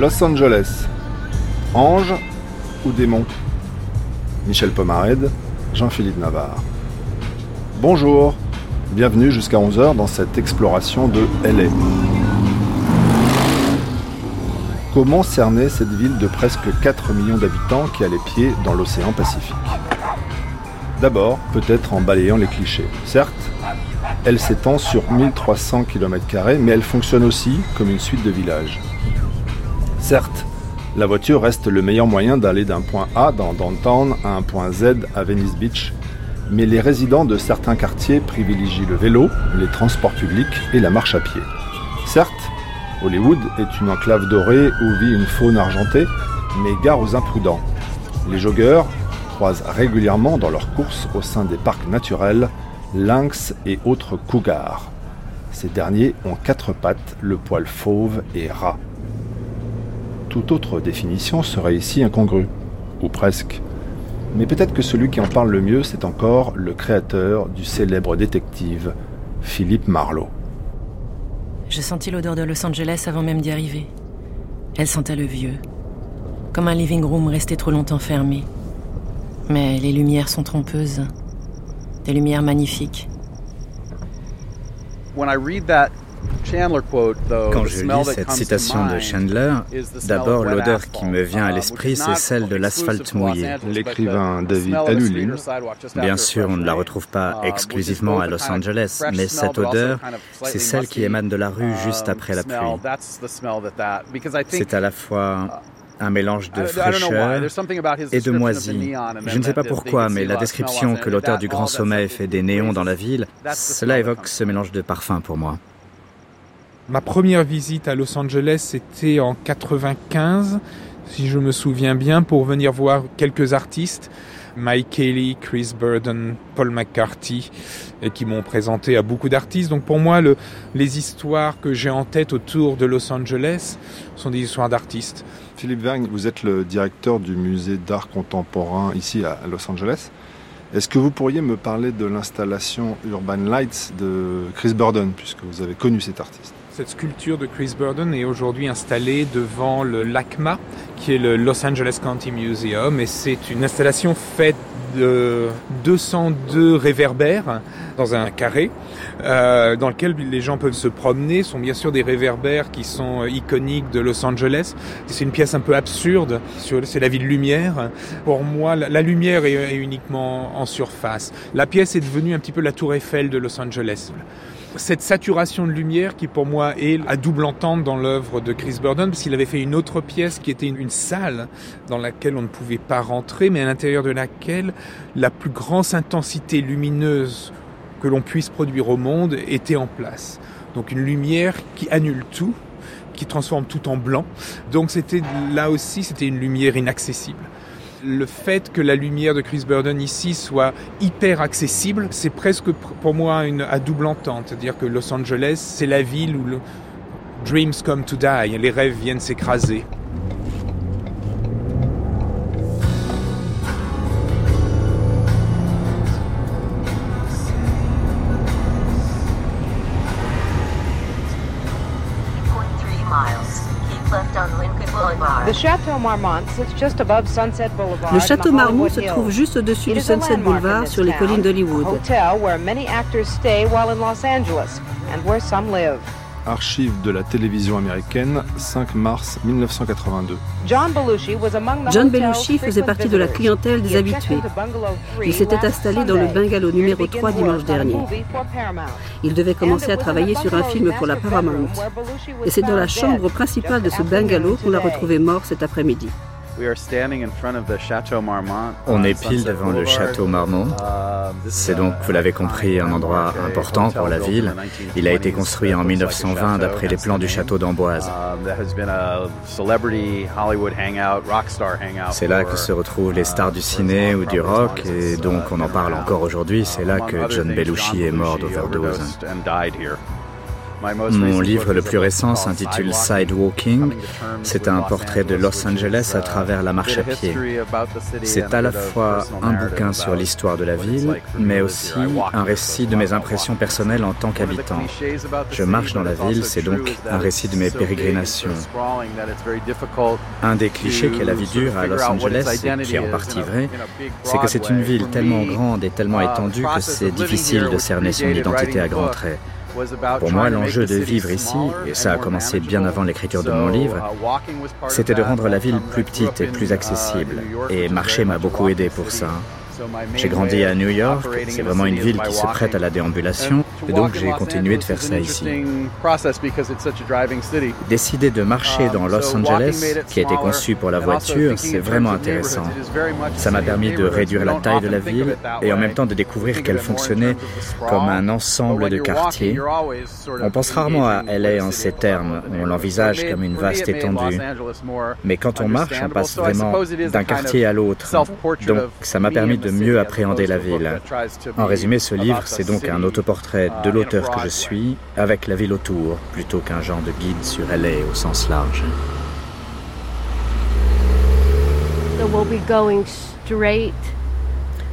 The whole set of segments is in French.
Los Angeles. Ange ou démon? Michel Pomarède, Jean-Philippe Navarre. Bonjour, bienvenue jusqu'à 11h dans cette exploration de LA. Comment cerner cette ville de presque 4 millions d'habitants qui a les pieds dans l'océan Pacifique? D'abord, peut-être en balayant les clichés. Certes, elle s'étend sur 1300 km, mais elle fonctionne aussi comme une suite de villages. Certes, la voiture reste le meilleur moyen d'aller d'un point A dans Downtown à un point Z à Venice Beach, mais les résidents de certains quartiers privilégient le vélo, les transports publics et la marche à pied. Certes, Hollywood est une enclave dorée où vit une faune argentée, mais gare aux imprudents. Les joggeurs croisent régulièrement dans leurs courses au sein des parcs naturels lynx et autres cougars. Ces derniers ont quatre pattes, le poil fauve et ras. Toute autre définition serait ici incongrue, ou presque. Mais peut-être que celui qui en parle le mieux, c'est encore le créateur du célèbre détective, Philippe Marlowe. Je sentis l'odeur de Los Angeles avant même d'y arriver. Elle sentait le vieux, comme un living room resté trop longtemps fermé. Mais les lumières sont trompeuses des lumières magnifiques. Quand je lis cette citation de Chandler, d'abord l'odeur qui me vient à l'esprit, c'est celle de l'asphalte mouillé. L'écrivain David Alulin. Bien sûr, on ne la retrouve pas uh, exclusivement à Los Angeles, mais cette odeur, c'est celle qui émane de la rue juste um, après la pluie. C'est à la fois un mélange de fraîcheur et de moisie. Je ne sais pas pourquoi, mais la description que l'auteur du Grand Sommeil fait des néons dans la ville, cela évoque ce mélange de parfums pour moi. Ma première visite à Los Angeles, c'était en 95, si je me souviens bien, pour venir voir quelques artistes. Mike Kelly, Chris Burden, Paul McCarthy, et qui m'ont présenté à beaucoup d'artistes. Donc pour moi, le, les histoires que j'ai en tête autour de Los Angeles sont des histoires d'artistes. Philippe Wang, vous êtes le directeur du musée d'art contemporain ici à Los Angeles. Est-ce que vous pourriez me parler de l'installation Urban Lights de Chris Burden, puisque vous avez connu cet artiste? Cette sculpture de Chris Burden est aujourd'hui installée devant le LACMA, qui est le Los Angeles County Museum, et c'est une installation faite de 202 réverbères dans un carré euh, dans lequel les gens peuvent se promener. Ce sont bien sûr des réverbères qui sont iconiques de Los Angeles. C'est une pièce un peu absurde. C'est la ville lumière. Pour moi, la, lumière est uniquement en surface. La pièce est devenue un petit peu la tour Eiffel de Los Angeles cette saturation de lumière qui pour moi est à double entente dans l'œuvre de Chris Burden, parce qu'il avait fait une autre pièce qui était une, salle dans laquelle on ne pouvait pas rentrer, mais à l'intérieur de laquelle la plus grande intensité lumineuse que l'on puisse produire au monde était en place. Donc une lumière qui annule tout, qui transforme tout en blanc. Donc c'était là aussi, c'était une lumière inaccessible le fait que la lumière de Chris Burden ici soit hyper accessible, c'est presque pour moi une, à double entente. C'est-à-dire que Los Angeles, c'est la ville où le dreams come to die, les rêves viennent s'écraser. Le château Marmont se trouve juste au-dessus du Sunset Boulevard sur les collines d'Hollywood. Archives de la télévision américaine, 5 mars 1982. John Belushi faisait partie de la clientèle des habitués. Il s'était installé dans le bungalow numéro 3 dimanche dernier. Il devait commencer à travailler sur un film pour la Paramount. Et c'est dans la chambre principale de ce bungalow qu'on l'a retrouvé mort cet après-midi. On est pile devant le château Marmont. Uh, C'est donc, vous l'avez compris, un endroit important pour la ville. Il a été construit en 1920 d'après les plans du château d'Amboise. C'est là que se retrouvent les stars du ciné ou du rock et donc on en parle encore aujourd'hui. C'est là que John Belushi est mort d'overdose. Mon livre le plus récent s'intitule Sidewalking. C'est un portrait de Los Angeles à travers la marche à pied. C'est à la fois un bouquin sur l'histoire de la ville, mais aussi un récit de mes impressions personnelles en tant qu'habitant. Je marche dans la ville, c'est donc un récit de mes pérégrinations. Un des clichés qui est la vie dure à Los Angeles, et qui est en partie vrai, c'est que c'est une ville tellement grande et tellement étendue que c'est difficile de cerner son identité à grands traits. Pour moi, l'enjeu de vivre ici, et ça a commencé bien avant l'écriture de mon livre, c'était de rendre la ville plus petite et plus accessible. Et marcher m'a beaucoup aidé pour ça. J'ai grandi à New York, c'est vraiment une ville qui se prête à la déambulation, et donc j'ai continué de faire ça ici. Décider de marcher dans Los Angeles, qui a été conçu pour la voiture, c'est vraiment intéressant. Ça m'a permis de réduire la taille de la ville et en même temps de découvrir qu'elle fonctionnait comme un ensemble de quartiers. On pense rarement à LA en ces termes, on l'envisage comme une vaste étendue. Mais quand on marche, on passe vraiment d'un quartier à l'autre. Donc ça m'a permis de mieux appréhender la ville. En résumé, ce livre, c'est donc un autoportrait de l'auteur que je suis, avec la ville autour, plutôt qu'un genre de guide sur LA au sens large.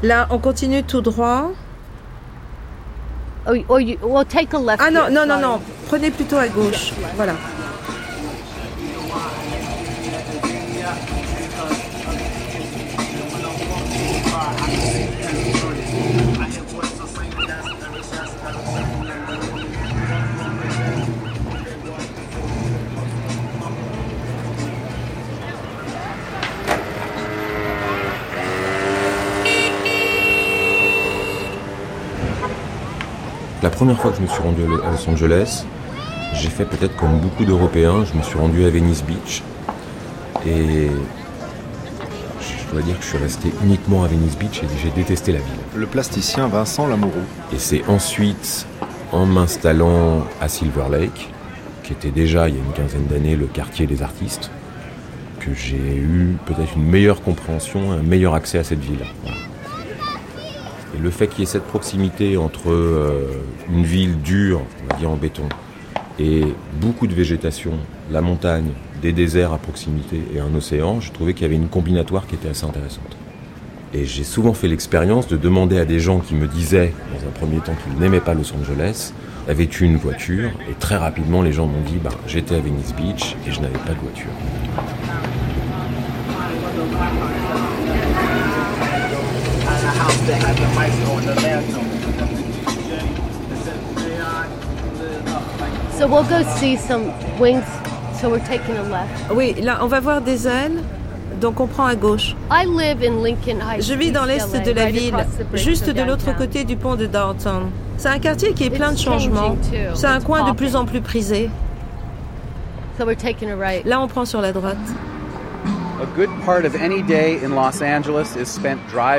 Là, on continue tout droit. Ah non, non, non, non. Prenez plutôt à gauche. Voilà. La première fois que je me suis rendu à Los Angeles, j'ai fait peut-être comme beaucoup d'Européens, je me suis rendu à Venice Beach. Et je dois dire que je suis resté uniquement à Venice Beach et j'ai détesté la ville. Le plasticien Vincent Lamoureux. Et c'est ensuite, en m'installant à Silver Lake, qui était déjà il y a une quinzaine d'années le quartier des artistes, que j'ai eu peut-être une meilleure compréhension, un meilleur accès à cette ville. Et le fait qu'il y ait cette proximité entre euh, une ville dure, on va dire en béton, et beaucoup de végétation, la montagne, des déserts à proximité et un océan, je trouvais qu'il y avait une combinatoire qui était assez intéressante. Et j'ai souvent fait l'expérience de demander à des gens qui me disaient, dans un premier temps, qu'ils n'aimaient pas Los Angeles, avaient-tu une voiture? Et très rapidement, les gens m'ont dit, bah, j'étais à Venice Beach et je n'avais pas de voiture. Oui, là, on va voir des ailes. Donc on prend à gauche. Je vis dans l'est de la ville, juste de l'autre côté du pont de Downtown. C'est un quartier qui est plein de changements. C'est un coin de plus en plus prisé. Là, on prend sur la droite.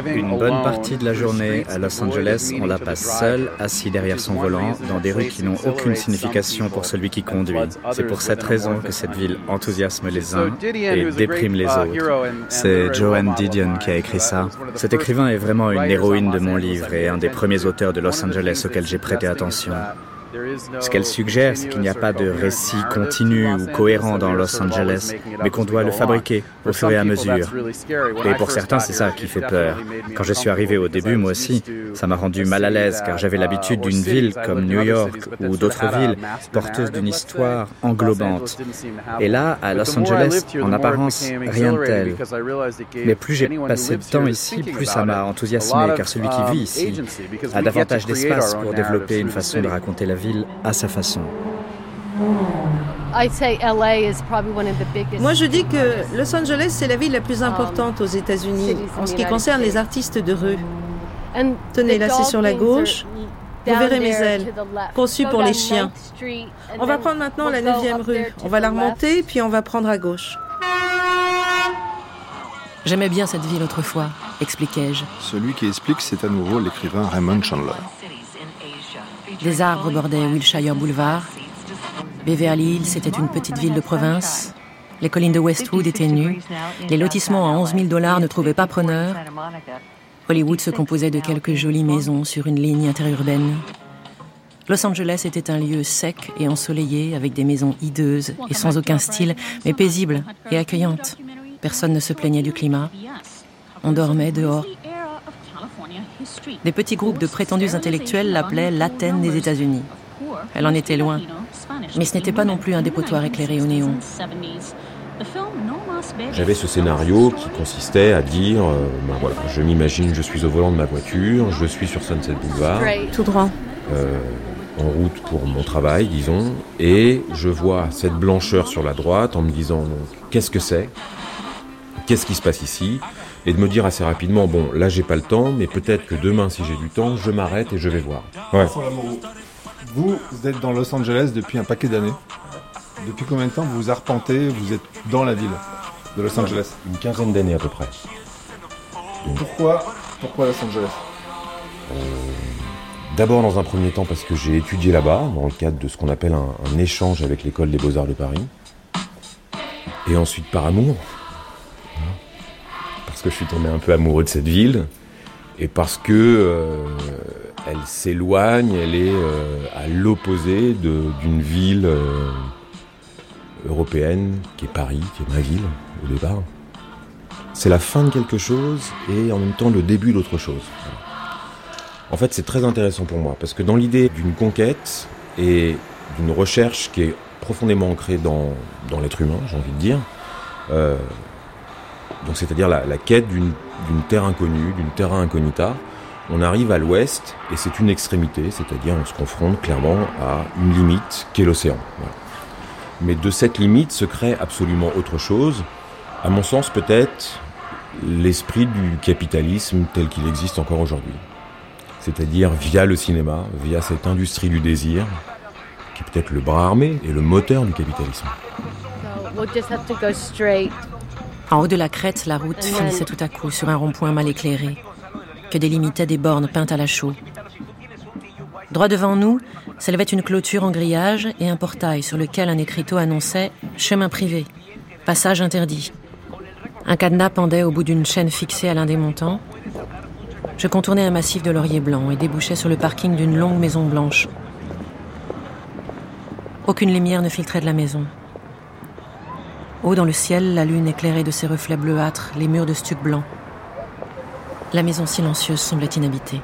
Une bonne partie de la journée à Los Angeles, on la passe seul, assis derrière son volant, dans des rues qui n'ont aucune signification pour celui qui conduit. C'est pour cette raison que cette ville enthousiasme les uns et déprime les autres. C'est Joanne Didion qui a écrit ça. Cet écrivain est vraiment une héroïne de mon livre et un des premiers auteurs de Los Angeles auquel j'ai prêté attention. Ce qu'elle suggère, c'est qu'il n'y a pas de récit continu ou cohérent dans Los Angeles, mais qu'on doit le fabriquer au fur et à mesure. Et pour certains, c'est ça qui fait peur. Quand je suis arrivé au début, moi aussi, ça m'a rendu mal à l'aise car j'avais l'habitude d'une ville comme New York ou d'autres villes porteuses d'une histoire englobante. Et là, à Los Angeles, en apparence, rien de tel. Mais plus j'ai passé de temps ici, plus ça m'a enthousiasmé car celui qui vit ici a davantage d'espace pour développer une façon de raconter la ville à sa façon. Moi, je dis que Los Angeles, c'est la ville la plus importante aux États-Unis en ce qui concerne les artistes de rue. Tenez, là, c'est sur la gauche. Vous verrez mes ailes, conçues pour les chiens. On va prendre maintenant la 9e rue. On va la remonter, puis on va prendre à gauche. J'aimais bien cette ville autrefois, expliquai-je. Celui qui explique, c'est à nouveau l'écrivain Raymond Chandler. Des arbres bordaient Wilshire Boulevard. Beverly Hills était une petite ville de province. Les collines de Westwood étaient nues. Les lotissements à 11 000 dollars ne trouvaient pas preneur. Hollywood se composait de quelques jolies maisons sur une ligne interurbaine. Los Angeles était un lieu sec et ensoleillé, avec des maisons hideuses et sans aucun style, mais paisible et accueillante. Personne ne se plaignait du climat. On dormait dehors. Des petits groupes de prétendus intellectuels l'appelaient l'Athènes des États-Unis. Elle en était loin. Mais ce n'était pas non plus un dépotoir éclairé au néon. J'avais ce scénario qui consistait à dire, euh, ben voilà, je m'imagine, je suis au volant de ma voiture, je suis sur Sunset Boulevard. Tout droit. Euh, en route pour mon travail, disons, et je vois cette blancheur sur la droite en me disant, qu'est-ce que c'est? Qu'est-ce qui se passe ici? Et de me dire assez rapidement, bon, là j'ai pas le temps, mais peut-être que demain, si j'ai du temps, je m'arrête et je vais voir. Ouais. Vous, vous êtes dans Los Angeles depuis un paquet d'années. Depuis combien de temps vous vous arpentez, vous êtes dans la ville de Los Angeles? Une quinzaine d'années à peu près. Pourquoi, pourquoi Los Angeles? Euh, D'abord dans un premier temps parce que j'ai étudié là-bas, dans le cadre de ce qu'on appelle un, un, échange avec l'école des beaux-arts de Paris. Et ensuite par amour. Parce que je suis tombé un peu amoureux de cette ville. Et parce que euh, elle s'éloigne, elle est euh, à l'opposé d'une ville euh, européenne qui est Paris, qui est ma ville au départ. C'est la fin de quelque chose et en même temps le début d'autre chose. En fait, c'est très intéressant pour moi parce que dans l'idée d'une conquête et d'une recherche qui est profondément ancrée dans, l'être humain, j'ai envie de dire, donc c'est-à-dire la, quête d'une terre inconnue, d'une terra incognita, on arrive à l'ouest et c'est une extrémité, c'est-à-dire on se confronte clairement à une limite qui est l'océan. Mais de cette limite se crée absolument autre chose, à mon sens peut-être l'esprit du capitalisme tel qu'il existe encore aujourd'hui. C'est-à-dire via le cinéma, via cette industrie du désir, qui est peut-être le bras armé et le moteur du capitalisme. En haut de la crête, la route finissait tout à coup sur un rond-point mal éclairé, que délimitaient des bornes peintes à la chaux. Droit devant nous s'élevait une clôture en grillage et un portail sur lequel un écriteau annonçait Chemin privé, passage interdit. Un cadenas pendait au bout d'une chaîne fixée à l'un des montants. Je contournais un massif de lauriers blancs et débouchais sur le parking d'une longue maison blanche. Aucune lumière ne filtrait de la maison. Haut dans le ciel, la lune éclairait de ses reflets bleuâtres les murs de stuc blanc. La maison silencieuse semblait inhabitée.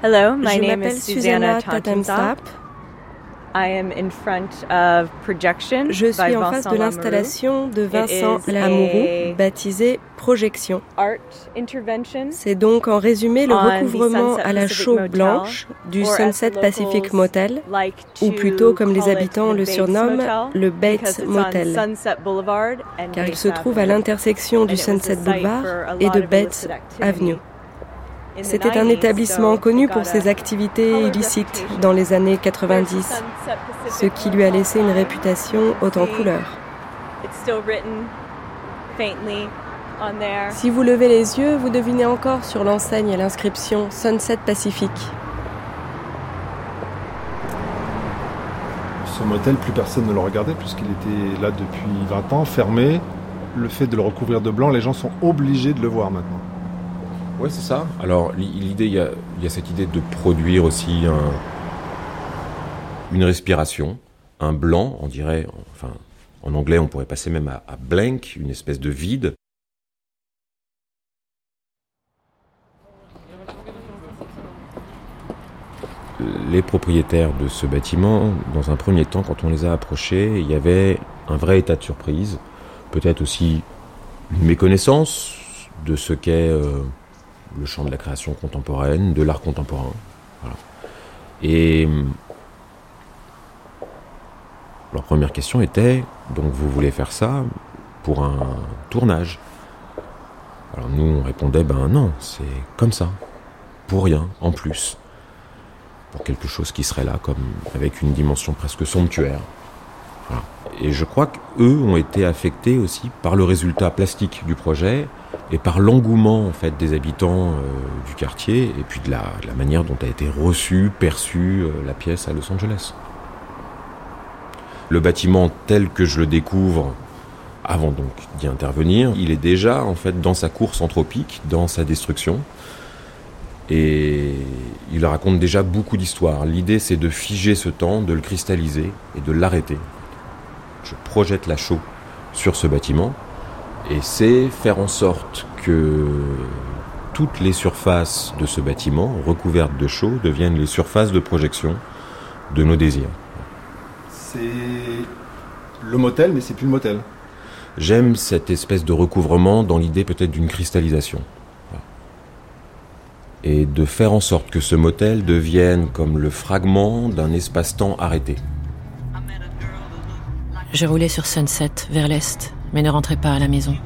Hello, my Je name is Susanna Susanna Je suis en face de l'installation de Vincent a- baptisée Projection. C'est donc en résumé le recouvrement à la chaux blanche du Sunset Pacific Motel, ou plutôt comme les habitants le surnomment, le Bates Motel, Sunset Boulevard and car il se trouve à l'intersection du Sunset Boulevard et de Bates. Avenue. C'était un 90s, établissement connu pour ses activités illicites dans les années Where's 90, Sunset ce qui lui a laissé une réputation haute en See, couleur. It's still written faintly on there. Si vous levez les yeux, vous devinez encore sur l'enseigne l'inscription Sunset Pacific. Ce motel, plus personne ne le regardait puisqu'il était là depuis 20 ans, fermé. Le fait de le recouvrir de blanc, les gens sont obligés de le voir maintenant. Ouais, c'est ça. Alors, li- l'idée, il y a, cette idée de produire aussi un- une respiration, un blanc, on dirait, enfin, en anglais, on pourrait passer même à, à blank, une espèce de vide. Les propriétaires de ce bâtiment, dans un premier temps, quand on les a approchés, il y avait un vrai état de surprise, peut-être aussi une méconnaissance de ce qu'est euh, le champ de la création contemporaine, de l'art contemporain. Et hum, leur première question était donc vous voulez faire ça pour un tournage? Alors nous on répondait ben non, c'est comme ça, pour rien, en plus, pour quelque chose qui serait là comme avec une dimension presque somptuaire. Et je crois qu'eux ont été affectés aussi par le résultat plastique du projet et par l'engouement en fait des habitants euh, du quartier et puis de la, de la manière dont a été reçue, perçue euh, la pièce à Los Angeles. Le bâtiment tel que je le découvre avant donc d'y intervenir, il est déjà en fait dans sa course anthropique, dans sa destruction. Et il raconte déjà beaucoup d'histoires. L'idée c'est de figer ce temps, de le cristalliser et de l'arrêter. Je projette la chaux sur ce bâtiment et c'est faire en sorte que toutes les surfaces de ce bâtiment, recouvertes de chaux, deviennent les surfaces de projection de nos désirs. C'est le motel, mais c'est plus le motel. J'aime cette espèce de recouvrement dans l'idée peut-être d'une cristallisation. Et de faire en sorte que ce motel devienne comme le fragment d'un espace-temps arrêté. Je roulais sur Sunset, vers l'est, mais ne rentrais pas à la maison.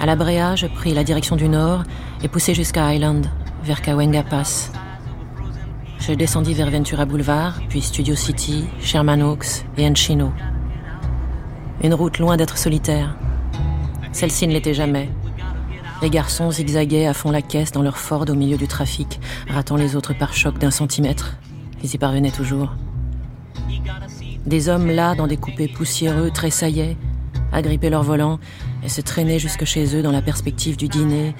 À la Bréa, je pris la direction du nord et poussai jusqu'à Island, vers Kawenga Pass. Je descendis vers Ventura Boulevard, puis Studio City, Sherman Oaks et Encino. Une route loin d'être solitaire. Celle-ci ne l'était jamais. Les garçons zigzaguaient à fond la caisse dans leur Ford au milieu du trafic, ratant les autres par choc d'un centimètre. Ils y parvenaient toujours. Des hommes là, dans des coupés poussiéreux, tressaillaient, agrippaient leur volant et se traînaient jusque chez eux dans la perspective du dîner,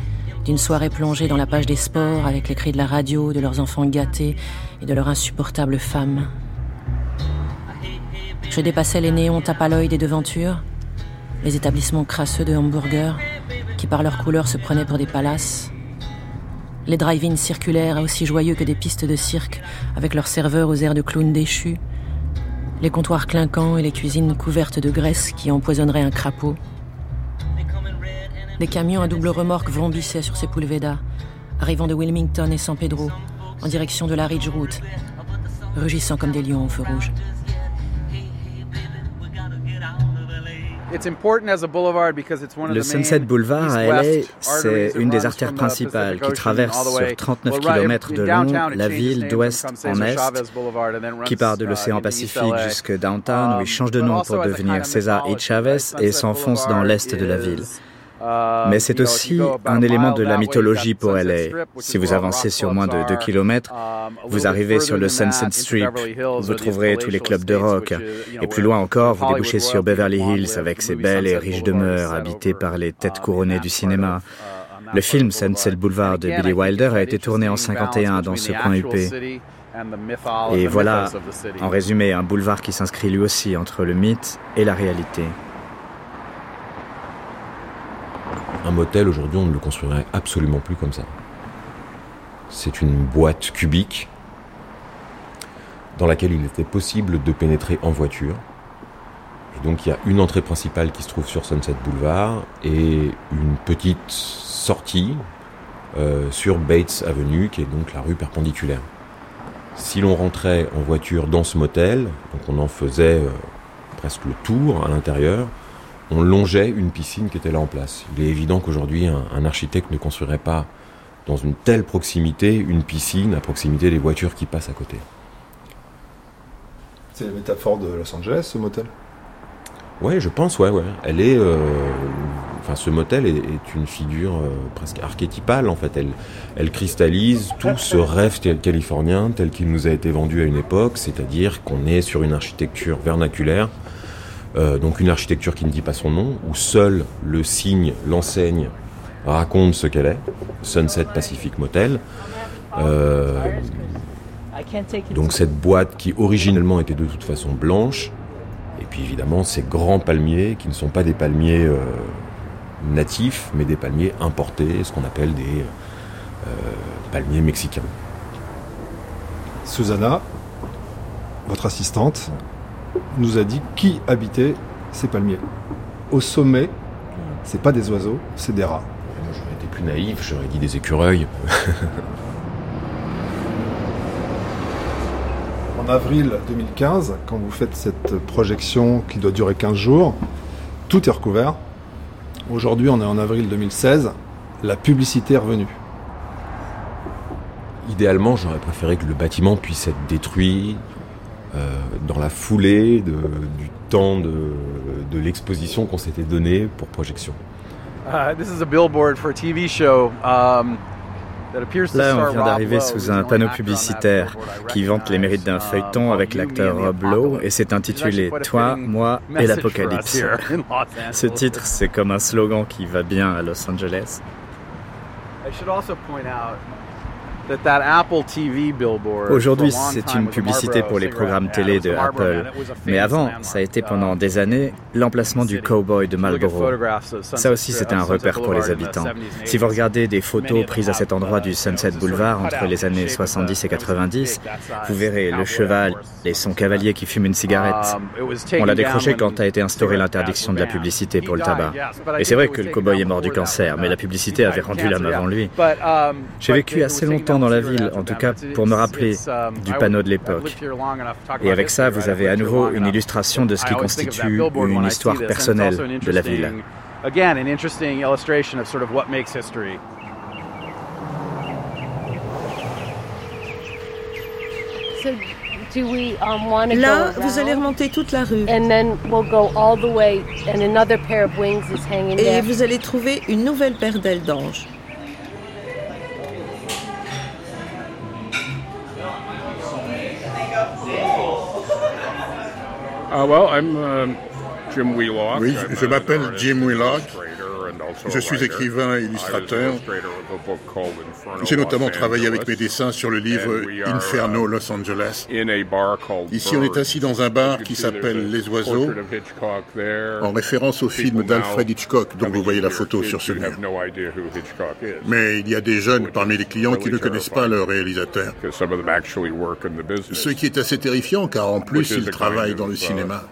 d'une soirée plongée dans la page des sports avec les cris de la radio, de leurs enfants gâtés et de leur insupportable femme. Je dépassais les néons tapaloïdes des devantures, les établissements crasseux de hamburgers qui par leur couleur se prenaient pour des palaces, les drive-ins circulaires aussi joyeux que des pistes de cirque avec leurs serveurs aux airs de clowns déchus, les comptoirs clinquants et les cuisines couvertes de graisse qui empoisonneraient un crapaud. Des camions à double remorque vrombissaient sur ces Sepulveda, arrivant de Wilmington et San Pedro, en direction de la Ridge Route, rugissant comme des lions au feu rouge. Le Sunset Boulevard à LA, c'est une des artères principales qui traverse sur 39 km de long la ville d'ouest en est, qui part de l'océan Pacifique jusque downtown, où il change de nom pour devenir César H. Chavez et s'enfonce dans l'est de la ville. Euh, Mais c'est aussi un élément de la mythologie pour LA. Si vous avancez sur moins de 2 km, um, vous arrivez sur le Sunset Strip. Vous trouverez tous les clubs de rock. Et plus loin encore, vous débouchez sur Beverly Hills avec ses belles et riches demeures habitées par les têtes um, couronnées du cinéma. Uh, le film Sunset Boulevard de Billy Wilder a été tourné en 51 dans ce coin UP. Et voilà, en résumé, un boulevard qui s'inscrit lui aussi entre le mythe et la réalité. Un motel, aujourd'hui, on ne le construirait absolument plus comme ça. C'est une boîte cubique dans laquelle il était possible de pénétrer en voiture. Donc il y a une entrée principale qui se trouve sur Sunset Boulevard et une petite sortie euh, sur Bates Avenue, qui est donc la rue perpendiculaire. Si l'on rentrait en voiture dans ce motel, donc on en faisait euh, presque le tour à l'intérieur, on longeait une piscine qui était là en place. Il est évident qu'aujourd'hui, un, architecte ne construirait pas dans une telle proximité une piscine à proximité des voitures qui passent à côté. C'est la métaphore de Los Angeles, ce motel? Ouais, je pense, ouais, ouais. Elle est, euh, enfin, ce motel est, une figure euh, presque archétypale en fait. Elle, elle cristallise tout ce rêve californien tel qu'il nous a été vendu à une époque, c'est-à-dire qu'on est sur une architecture vernaculaire euh, donc une architecture qui ne dit pas son nom, où seul le signe, l'enseigne raconte ce qu'elle est, Sunset Pacific Motel. Euh, donc cette boîte qui originellement était de toute façon blanche, et puis évidemment ces grands palmiers qui ne sont pas des palmiers euh, natifs, mais des palmiers importés, ce qu'on appelle des palmiers mexicains. Susanna, votre assistante, nous a dit qui habitait ces palmiers. Au sommet, c'est pas des oiseaux, c'est des rats. J'aurais été plus naïf, j'aurais dit des écureuils. en avril 2015, quand vous faites cette projection qui doit durer 15 jours, tout est recouvert. Aujourd'hui, on est en avril 2016, la publicité est revenue. Idéalement, j'aurais préféré que le bâtiment puisse être détruit, euh, dans la foulée de, du temps de, de l'exposition qu'on s'était donné pour projection. This is a billboard for a TV show. Um, Là, on vient d'arriver sous un panneau publicitaire qui vante les mérites d'un feuilleton avec l'acteur Rob Lowe et c'est intitulé Toi, moi et l'apocalypse. Ce titre, c'est comme un slogan qui va bien à Los Angeles. Aujourd'hui, c'est une publicité pour les programmes télé de Apple. Mais avant, ça a été pendant des années l'emplacement du cowboy de Marlboro. Ça aussi, c'était un repère pour les habitants. Si vous regardez des photos prises à cet endroit du Sunset Boulevard entre les années 70 et 90, vous verrez le cheval et son cavalier qui fume une cigarette. On l'a décroché quand a été instaurée l'interdiction de la publicité pour le tabac. Et c'est vrai que le cowboy est mort du cancer, mais la publicité avait rendu l'âme avant lui. J'ai vécu assez longtemps dans la ville, en tout cas pour me rappeler du panneau de l'époque. Et avec ça, vous avez à nouveau une illustration de ce qui constitue une histoire personnelle de la ville. Là, vous allez remonter toute la rue. Et vous allez trouver une nouvelle paire d'ailes d'ange. Uh, well, I'm uh, Jim Wheelock. Oui, je m'appelle Jim Wheelock. Je suis écrivain et illustrateur. J'ai notamment travaillé avec mes dessins sur le livre Inferno Los Angeles. Ici, on est assis dans un bar qui s'appelle Les Oiseaux, en référence au film d'Alfred Hitchcock dont vous voyez la photo sur ce mur. Mais il y a des jeunes parmi les clients qui ne connaissent pas leur réalisateur. Ce qui est assez terrifiant car en plus, ils travaillent dans le cinéma.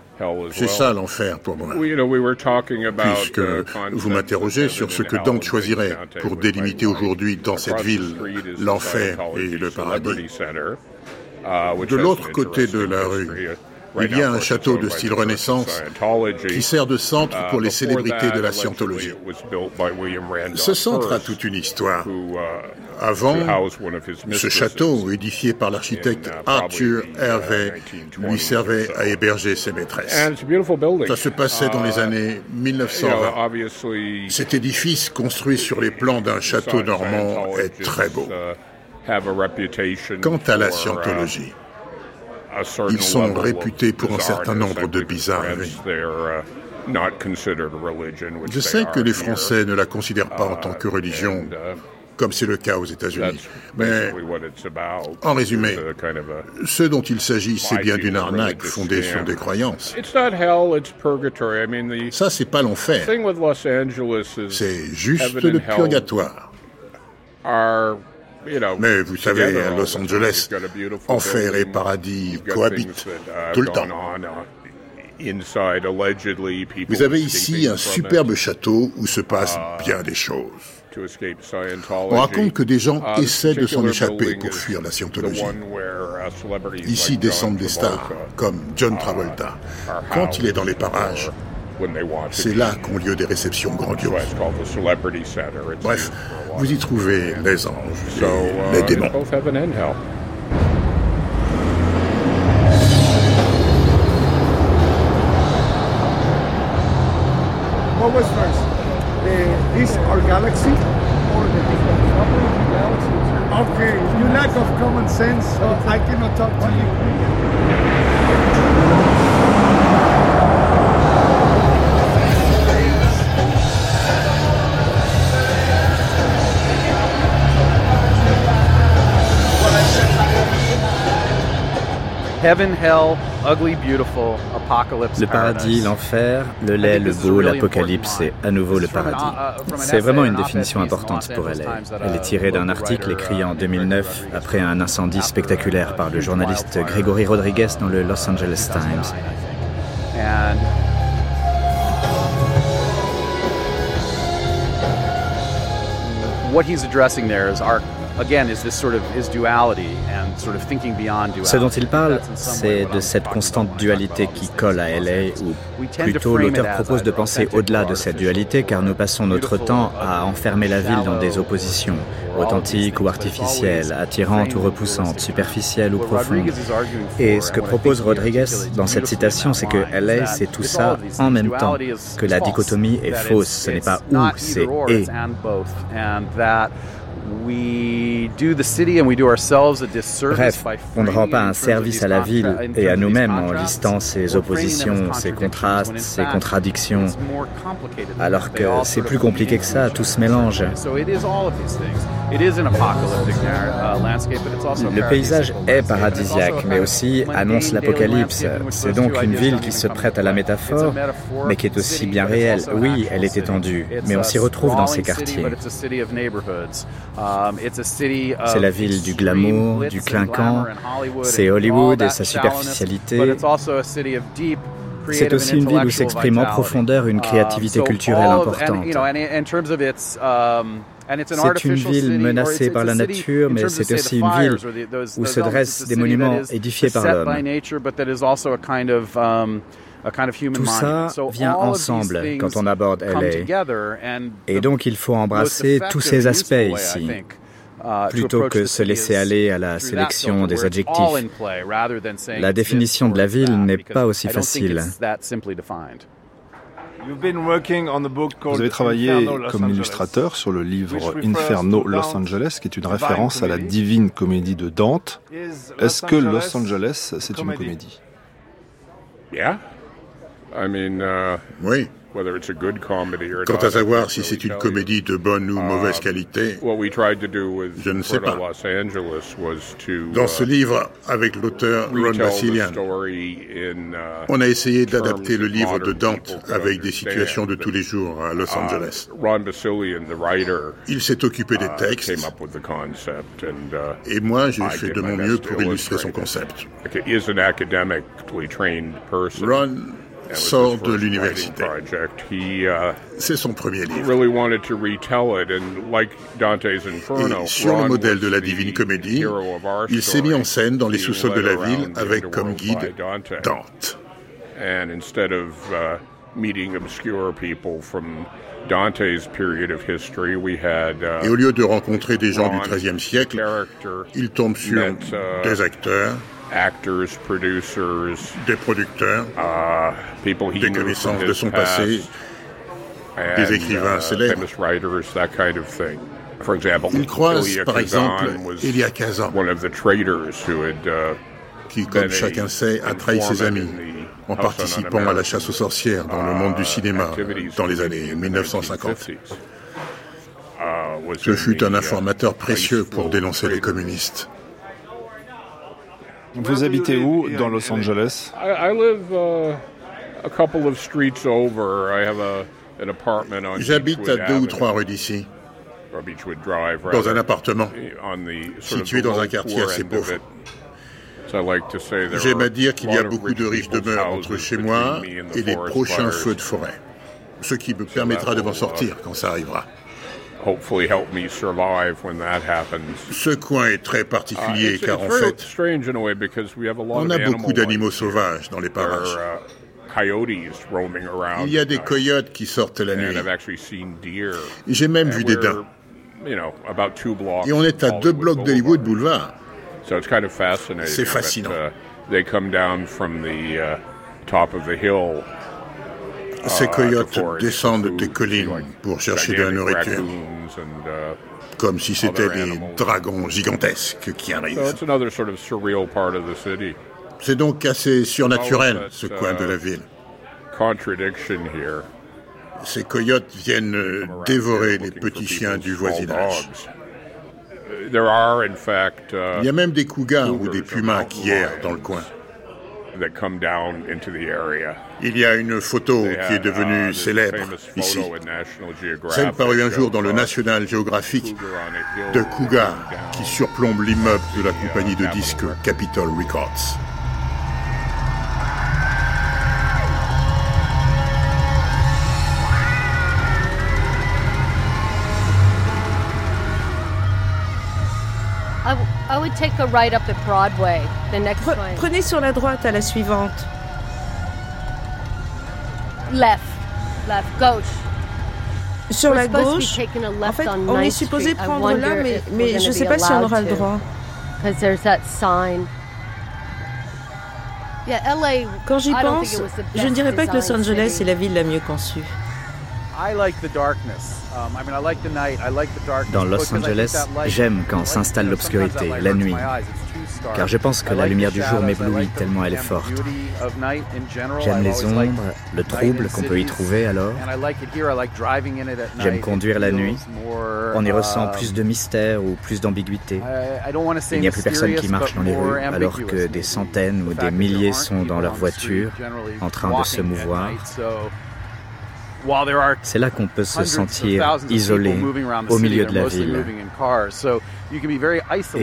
C'est ça l'enfer pour moi. Puisque vous m'interrogez sur ce que Dante choisirait pour délimiter aujourd'hui dans cette ville l'enfer et le paradis. De l'autre côté de la rue, il y a un château de style Renaissance qui sert de centre pour les célébrités de la scientologie. Ce centre a toute une histoire. Avant, ce château, édifié par l'architecte Arthur Hervey, lui servait à héberger ses maîtresses. Ça se passait dans les années 1920. Cet édifice, construit sur les plans d'un château normand, est très beau. Quant à la scientologie, ils sont réputés pour un certain nombre de bizarreries. Je sais que les Français ne la considèrent pas en tant que religion, comme c'est le cas aux États-Unis. Mais en résumé, ce dont il s'agit, c'est bien d'une arnaque fondée sur des croyances. Ça, c'est pas l'enfer. C'est juste le purgatoire. Mais vous savez, à Los Angeles, enfer et paradis cohabitent tout le temps. Vous avez ici un superbe château où se passent bien des choses. On raconte que des gens essaient de s'en échapper pour fuir la scientologie. Ici descendent des stars, comme John Travolta, quand il est dans les parages. C'est là qu'ont lieu des réceptions grandioses. Bref, vous y trouvez les anges et les démons. What was first? The, this our galaxy? Or the galaxy? Okay, you lack of common sense, so I cannot talk to you. Le paradis, l'enfer, le lait, le beau, l'apocalypse et à nouveau le paradis. C'est vraiment une définition importante pour elle. Elle est tirée d'un article écrit en 2009 après un incendie spectaculaire par le journaliste Gregory Rodriguez dans le Los Angeles Times. What he's addressing there is our ce dont il parle, c'est de cette constante dualité qui colle à LA, ou plutôt l'auteur propose de penser au-delà de cette dualité, car nous passons notre temps à enfermer la ville dans des oppositions, authentiques ou artificielles, attirantes ou repoussantes, superficielles ou profondes. Et ce que propose Rodriguez dans cette citation, c'est que LA, c'est tout ça en même temps, que la dichotomie est fausse, ce n'est pas ou, c'est et. Bref, on ne rend pas un service à la ville et à nous-mêmes en listant ses oppositions, ses contrastes, ses contradictions, alors que c'est plus compliqué que ça, tout se mélange. Le paysage est paradisiaque, mais aussi annonce l'apocalypse. C'est donc une ville qui se prête à la métaphore, mais qui est aussi bien réelle. Oui, elle est étendue, mais on s'y retrouve dans ces quartiers. C'est la ville du glamour, du clinquant, c'est Hollywood et sa superficialité. C'est aussi une ville où s'exprime en profondeur une créativité culturelle importante. C'est une ville menacée par la nature, mais c'est aussi une ville où se dressent des monuments édifiés par l'homme. Tout ça vient ensemble quand on aborde LA. Et donc il faut embrasser tous ces aspects ici, plutôt que se laisser aller à la sélection des adjectifs. La définition de la ville n'est pas aussi facile. Vous avez travaillé comme illustrateur sur le livre Inferno Los Angeles, qui est une référence à la divine comédie de Dante. Est-ce que Los Angeles, c'est une comédie? Oui. Quant à savoir si c'est une comédie de bonne ou mauvaise uh, qualité, je ne sais pas. Dans ce livre, avec l'auteur Ron Bassilian, uh, on a essayé d'adapter le livre de Dante avec des situations de tous les jours à Los uh, Angeles. Il s'est occupé des textes et moi j'ai fait de mon mieux pour illustrer son concept. Ron sort de l'université. Uh, C'est son premier livre. Et sur le modèle de la Divine Comédie, il s'est mis en scène dans les sous-sols de la ville avec comme guide Dante. Et au lieu de rencontrer des gens du XIIIe siècle, il tombe sur uh, des acteurs, actors, producers, des producteurs, uh, people des connaissances de son passé, des écrivains uh, célèbres. Writers, that kind of thing. For example, Il croise, par exemple, Elia Kazan, one of the traders who had, uh, qui, comme chacun sait, a trahi ses amis en participant à la chasse aux sorcières dans le monde du cinéma dans les années 1950. Uh, Ce fut un informateur précieux pour dénoncer les communistes. Vous habitez où dans Los Angeles? J'habite à deux ou trois rues d'ici, dans un appartement. Situé dans un quartier assez pauvre. J'aime à dire qu'il y a beaucoup de riches demeures entre chez moi et les prochains feux de forêt, ce qui me permettra de m'en sortir quand ça arrivera. Ce coin est très particulier uh, car en fait, on a beaucoup d'animaux sauvages dans les parages. Uh, Il y a des coyotes qui sortent la nuit. J'ai même vu des daims. Et on est à deux blocs d'Hollywood Boulevard. C'est fascinant. Uh, coyotes descendent des collines pour chercher de la nourriture, uh, comme si c'était des dragons gigantesques qui arrivent. C'est donc assez surnaturel, ce coin de la uh, ville. Ces coyotes viennent dévorer les petits chiens du voisinage. Il y a même des cougars ou des pumas qui errent dans le coin. Il y a une photo qui est devenue uh, célèbre ici. Celle parue un jour dans le National Geographic de Cougar qui surplombe l'immeuble de la compagnie de disques Capitol Records. Prenez sur la droite à la suivante. Left, left, gauche. Sur la gauche, en fait, on est supposé prendre là, mais, mais je ne sais pas si on aura le droit. Quand j'y pense, je ne dirais pas que Los Angeles est la ville la mieux conçue. Dans Los Angeles, j'aime quand s'installe l'obscurité, la nuit, car je pense que la lumière du jour m'éblouit tellement elle est forte. J'aime les ombres, le trouble qu'on peut y trouver alors. J'aime conduire la nuit. On y ressent plus de mystère ou plus d'ambiguïté. Il n'y a plus personne qui marche dans les rues alors que des centaines ou des milliers sont dans leur voiture en train de se mouvoir. C'est là qu'on peut se sentir isolé au milieu de la ville.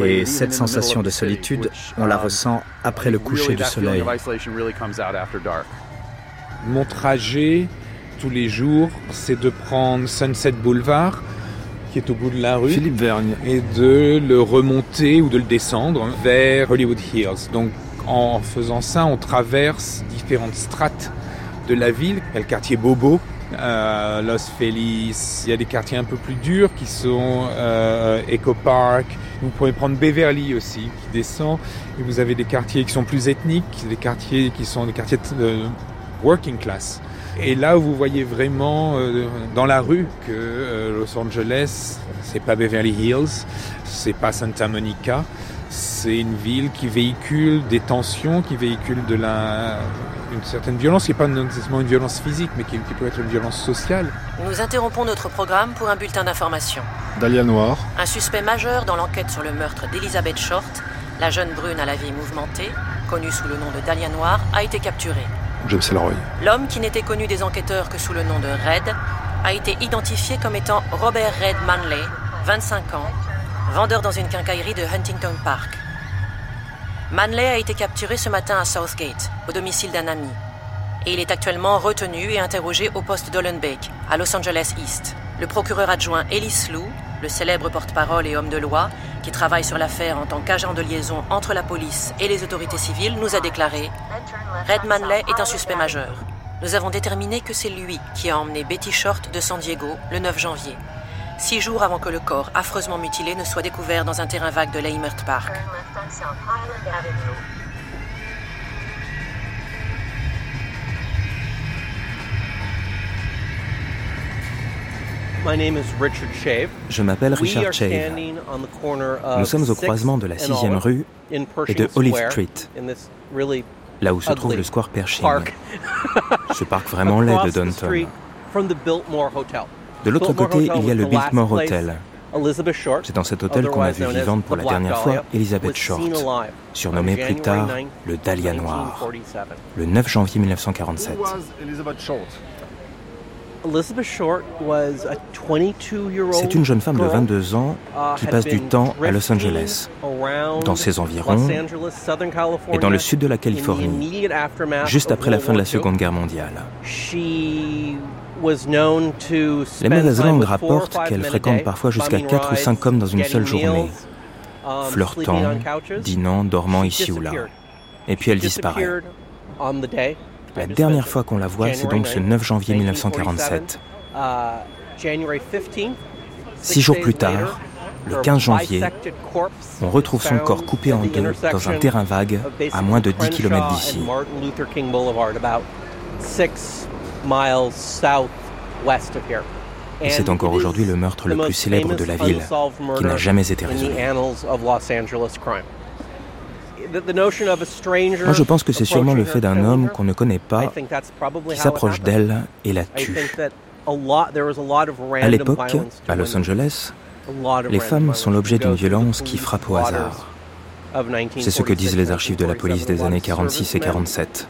Et cette sensation de solitude, on la ressent après le coucher du soleil. Mon trajet tous les jours, c'est de prendre Sunset Boulevard, qui est au bout de la rue, Philippe Vergne, et de le remonter ou de le descendre vers Hollywood Hills. Donc en faisant ça, on traverse différentes strates de la ville. Il y a le quartier Bobo, euh, Los Feliz. Il y a des quartiers un peu plus durs qui sont euh, Echo Park. Vous pouvez prendre Beverly aussi qui descend. Et vous avez des quartiers qui sont plus ethniques, des quartiers qui sont des quartiers de working class. Et là, vous voyez vraiment euh, dans la rue que euh, Los Angeles, c'est pas Beverly Hills, c'est pas Santa Monica, c'est une ville qui véhicule des tensions, qui véhicule de la une certaine violence, qui n'est pas nécessairement une violence physique, mais qui, peut être une violence sociale. Nous interrompons notre programme pour un bulletin d'information. Dahlia Noir. Un suspect majeur dans l'enquête sur le meurtre d'Elizabeth Short, la jeune brune à la vie mouvementée, connue sous le nom de Dahlia Noir, a été capturé. James Elroy. L'homme, qui n'était connu des enquêteurs que sous le nom de Red, a été identifié comme étant Robert Red Manley, 25 ans, vendeur dans une quincaillerie de Huntington Park. Manley a été capturé ce matin à Southgate, au domicile d'un ami. Et il est actuellement retenu et interrogé au poste d'Ollenbeek, à Los Angeles East. Le procureur adjoint Ellis Lou, le célèbre porte-parole et homme de loi, qui travaille sur l'affaire en tant qu'agent de liaison entre la police et les autorités civiles, nous a déclaré Red Manley est un suspect majeur. Nous avons déterminé que c'est lui qui a emmené Betty Short de San Diego le 9 janvier six jours avant que le corps affreusement mutilé ne soit découvert dans un terrain vague de Leimert Park. Je m'appelle Richard Shave. Nous sommes au croisement de la 6e rue et de Olive Street, là où se trouve le Square Pershing. Ce parc vraiment laid de Downton. De l'autre côté, il y a le Biltmore Hotel. C'est dans cet hôtel qu'on a vu vivante pour la dernière fois Elizabeth Short, surnommée plus tard le Dahlia Noir, le 9 janvier 1947. C'est une jeune femme de 22 ans uh, qui passe du temps à Los Angeles, dans ses environs et dans le sud de la Californie, juste après la fin de la Seconde Guerre mondiale. Les mauvaises langues rapportent qu'elle fréquente parfois jusqu'à 4 ou 5 hommes dans une seule journée, um, flirtant, dînant, dormant ici ou là. Et puis elle disparaît. La dernière fois qu'on la voit, c'est donc ce 9 janvier 1947. Uh, Six jours plus tard, le 15 janvier, on retrouve son corps coupé en deux dans un terrain vague à moins de 10 km d'ici. Et c'est encore aujourd'hui le meurtre le plus célèbre de la ville, qui n'a jamais été résolu. Moi, je pense que c'est sûrement le fait d'un homme qu'on ne connaît pas, qui s'approche d'elle et la tue. À l'époque, à Los Angeles, les femmes sont l'objet d'une violence qui frappe au hasard. C'est ce que disent les archives de la police des années 46 et 47.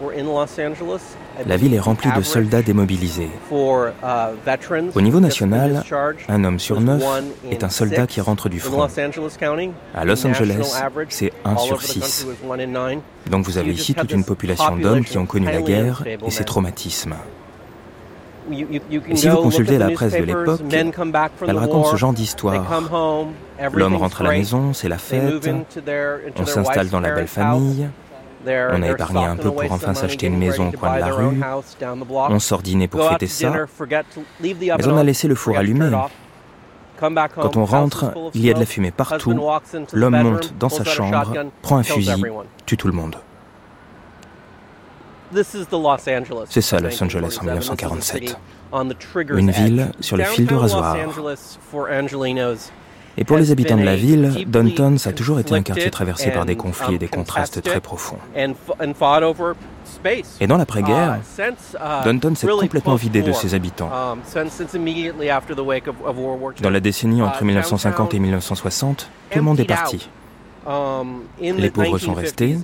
La ville est remplie de soldats démobilisés. Au niveau national, un homme sur neuf est un soldat qui rentre du front. À Los Angeles, c'est 1 sur 6. Donc vous avez ici toute une population d'hommes qui ont connu la guerre et ses traumatismes. Et si vous consultez la presse de l'époque, elle raconte ce genre d'histoire. L'homme rentre à la maison, c'est la fête, on s'installe dans la belle famille, on a épargné un peu pour enfin s'acheter une maison au coin de la rue, on sort dîner pour fêter ça, mais on a laissé le four allumé. Quand on rentre, il y a de la fumée partout, l'homme monte dans sa chambre, prend un fusil, tue tout le monde. C'est ça Los Angeles en 1947. Une ville sur le fil du rasoir. Et pour les habitants de la ville, Downton a toujours été un quartier traversé par des conflits et des contrastes très profonds. Et dans l'après-guerre, Downton s'est complètement vidé de ses habitants. Dans la décennie entre 1950 et 1960, tout le monde est parti. Les pauvres sont restés,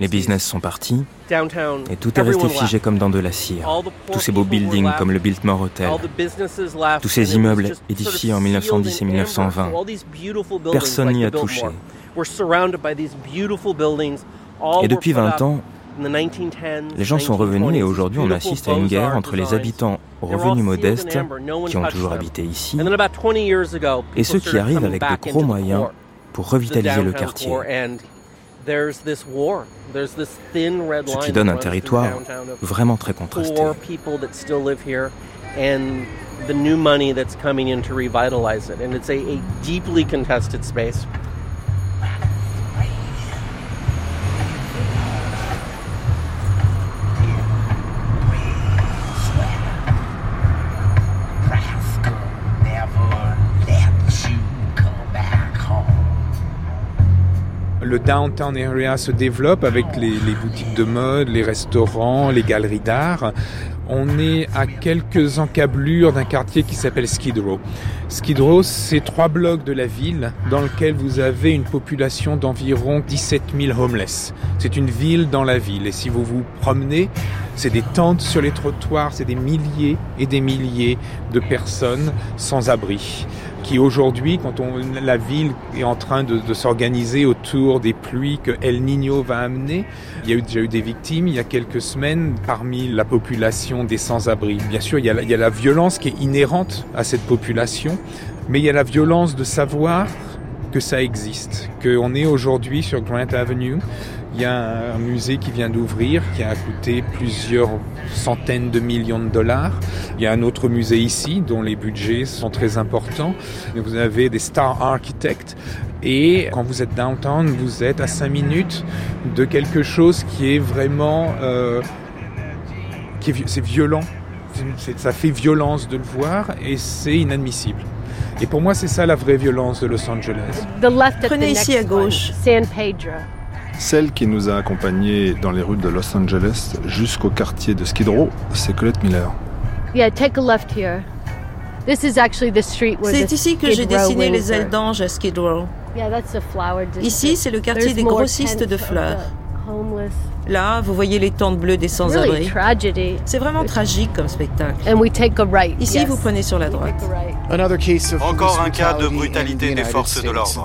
les business sont partis, et tout est resté figé comme dans de la cire. Tous ces beaux buildings comme le Biltmore Hotel, tous ces immeubles édifiés en 1910 et 1920, personne n'y a touché. Et depuis 20 ans, les gens sont revenus et aujourd'hui on assiste à une guerre entre les habitants aux revenus modestes, qui ont toujours habité ici, et ceux qui arrivent avec de gros moyens pour revitaliser le quartier. Ce qui donne un territoire vraiment très contrasté. the new money that's coming in to revitalize it. And it's a, a deeply contested space. Le downtown area se développe avec les, boutiques de mode, les restaurants, les galeries d'art. On est à quelques encablures d'un quartier qui s'appelle Skid Row. Skid Row, c'est trois blocs de la ville dans lequel vous avez une population d'environ 17 000 homeless. C'est une ville dans la ville. Et si vous vous promenez, c'est des tentes sur les trottoirs, c'est des milliers et des milliers de personnes sans abri qui aujourd'hui, quand on, la ville est en train de, s'organiser autour des pluies que El Niño va amener, il y a eu, déjà eu des victimes il y a quelques semaines parmi la population des sans-abri. Bien sûr, il y, a, il y a la violence qui est inhérente à cette population, mais il y a la violence de savoir que ça existe, qu'on est aujourd'hui sur Grant Avenue, il y a un musée qui vient d'ouvrir, qui a coûté plusieurs centaines de millions de dollars. Il y a un autre musée ici, dont les budgets sont très importants. Vous avez des star architects. Et quand vous êtes downtown, vous êtes à 5 minutes de quelque chose qui est vraiment... Euh, qui est, c'est violent. ça fait violence de le voir et c'est inadmissible. Et pour moi, c'est ça la vraie violence de Los Angeles. Prenez ici à gauche. San Pedro. Celle qui nous a accompagnés dans les rues de Los Angeles jusqu'au quartier de Skid Row, c'est Colette Miller. C'est ici que j'ai dessiné les ailes d'ange à Skid Row. Ici, c'est le quartier des grossistes de fleurs. Là, vous voyez les tentes bleues des sans-abri. C'est vraiment tragique comme spectacle. Ici, vous prenez sur la droite. Encore un cas de brutalité des forces de l'ordre.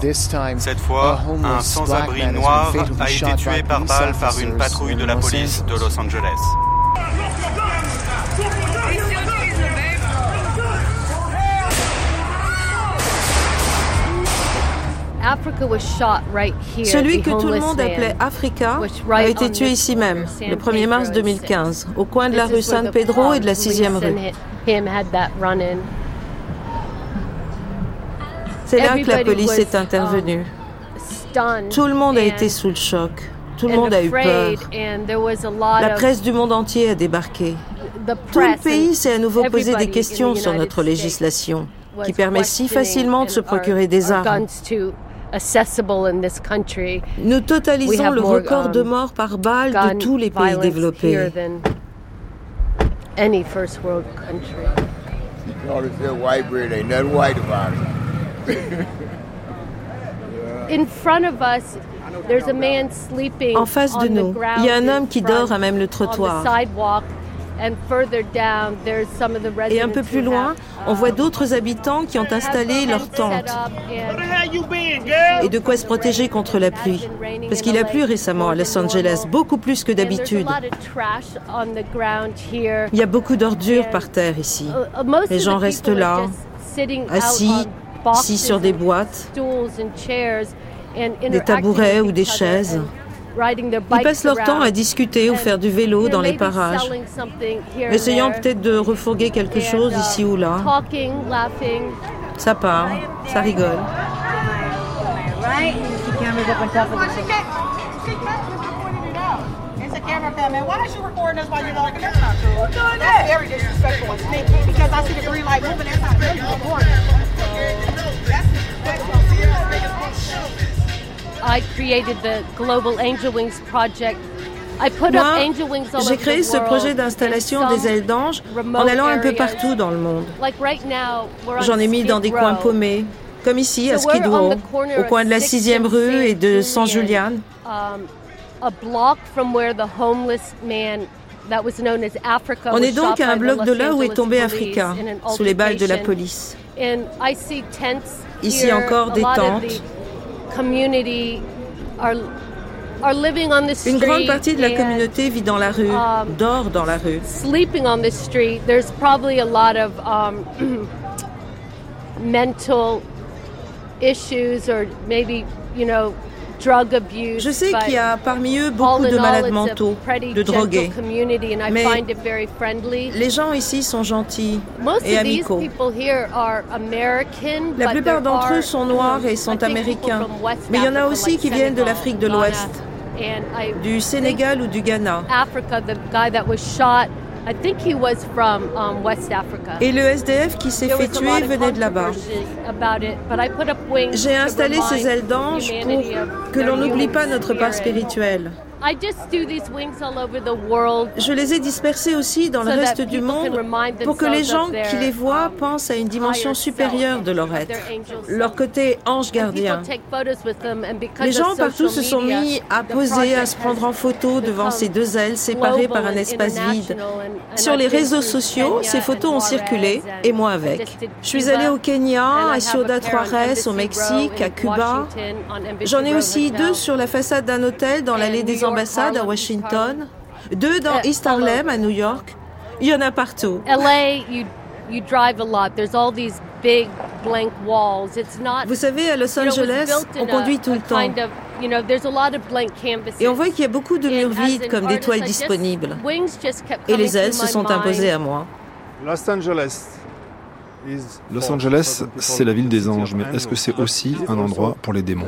Cette fois, un sans-abri noir a été tué par balle par une patrouille de la police de Los Angeles. Celui que tout le monde appelait Africa a été tué ici même, le 1er mars 2015, au coin de la rue San Pedro et de la 6e rue. C'est là que la police est intervenue. Um, tout le monde a été sous le choc. Tout le monde a eu peur. La presse du monde entier a débarqué. Tout le pays s'est à nouveau posé des questions sur notre législation, qui permet si facilement de se procurer des armes. Nous totalisons le record de um, morts par balle de tous les pays développés. En face de nous, il y a un homme qui dort à même le trottoir. Et un peu plus loin, on voit d'autres habitants qui ont installé leurs tentes. Et de quoi se protéger contre la pluie? Parce qu'il a plu récemment à Los Angeles, beaucoup plus que d'habitude. Il y a beaucoup d'ordures par terre ici. Les gens restent là, assis, assis sur des boîtes, des tabourets ou des chaises. Ils passent leur temps à discuter ou faire du vélo dans les parages, essayant peut-être de refourguer quelque chose ici ou là. Ça part, ça rigole. Moi, j'ai créé ce projet d'installation des ailes d'ange en allant un peu partout dans le monde. J'en ai mis dans des coins paumés, comme ici à Skid Row, au coin de la 6e rue et de San Julian. On est donc à un bloc de là où est tombé Africa, sous les balles de la police. Ici encore des tentes. Une grande partie de la communauté vit dans la rue, um, dort dans la rue. Sleeping on the street, there's probably a lot of um, mental issues or maybe, you know. Je sais qu'il y a parmi eux beaucoup de malades mentaux, de drogués. Mais les gens ici sont gentils et amicaux. La plupart d'entre eux sont noirs et sont américains. Mais il y en a aussi qui viennent de l'Afrique de l'Ouest du Sénégal ou du Ghana. Et le SDF qui s'est fait tuer venait de là-bas. J'ai installé ces ailes d'ange pour que l'on n'oublie pas notre part spirituelle. Je les ai dispersés aussi dans le reste du monde pour que les gens qui les voient um, pensent à une dimension supérieure de leur être, leur côté ange gardien. Les gens partout se sont mis à poser, à se prendre en photo devant ces deux ailes séparées par un espace vide. Sur les réseaux sociaux, ces photos ont circulé, et moi avec. Je suis allée au Kenya, à Ciudad Juarez, au Mexique, à Cuba. J'en ai aussi deux sur la façade d'un hôtel dans l'allée des ambassades à Washington, deux dans uh, East Harlem à New York. Il y en a partout. Vous savez, à Los Angeles, on conduit tout le temps. Et on voit qu'il y a beaucoup de murs vides comme des toiles disponibles. Et les ailes se sont imposées à moi. Los Angeles. Los Angeles, c'est la ville des anges, mais est-ce que c'est aussi un endroit pour les démons?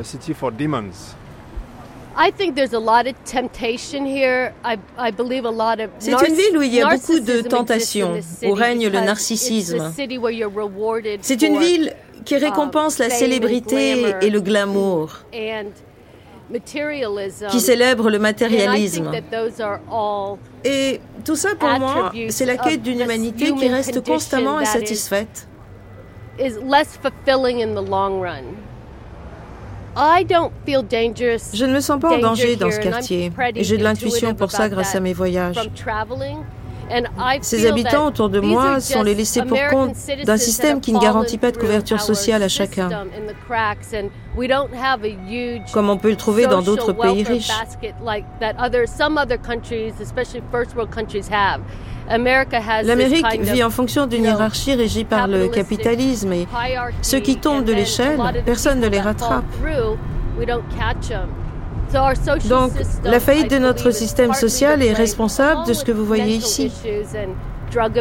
C'est une ville où il y a beaucoup de tentations, où règne le narcissisme. C'est une ville qui récompense la célébrité et le glamour, qui célèbre le matérialisme. Et tout ça, pour moi, c'est la quête d'une humanité qui reste constamment insatisfaite. Je ne me sens pas en danger dans ce quartier et j'ai de l'intuition pour ça grâce à mes voyages. Ces habitants autour de moi sont les laissés pour compte d'un système qui ne garantit pas de couverture sociale à chacun, comme on peut le trouver dans d'autres pays riches. L'Amérique vit en fonction d'une hiérarchie régie par le capitalisme et ceux qui tombent de l'échelle, personne ne les rattrape. Donc, la faillite de notre système social est responsable de ce que vous voyez ici.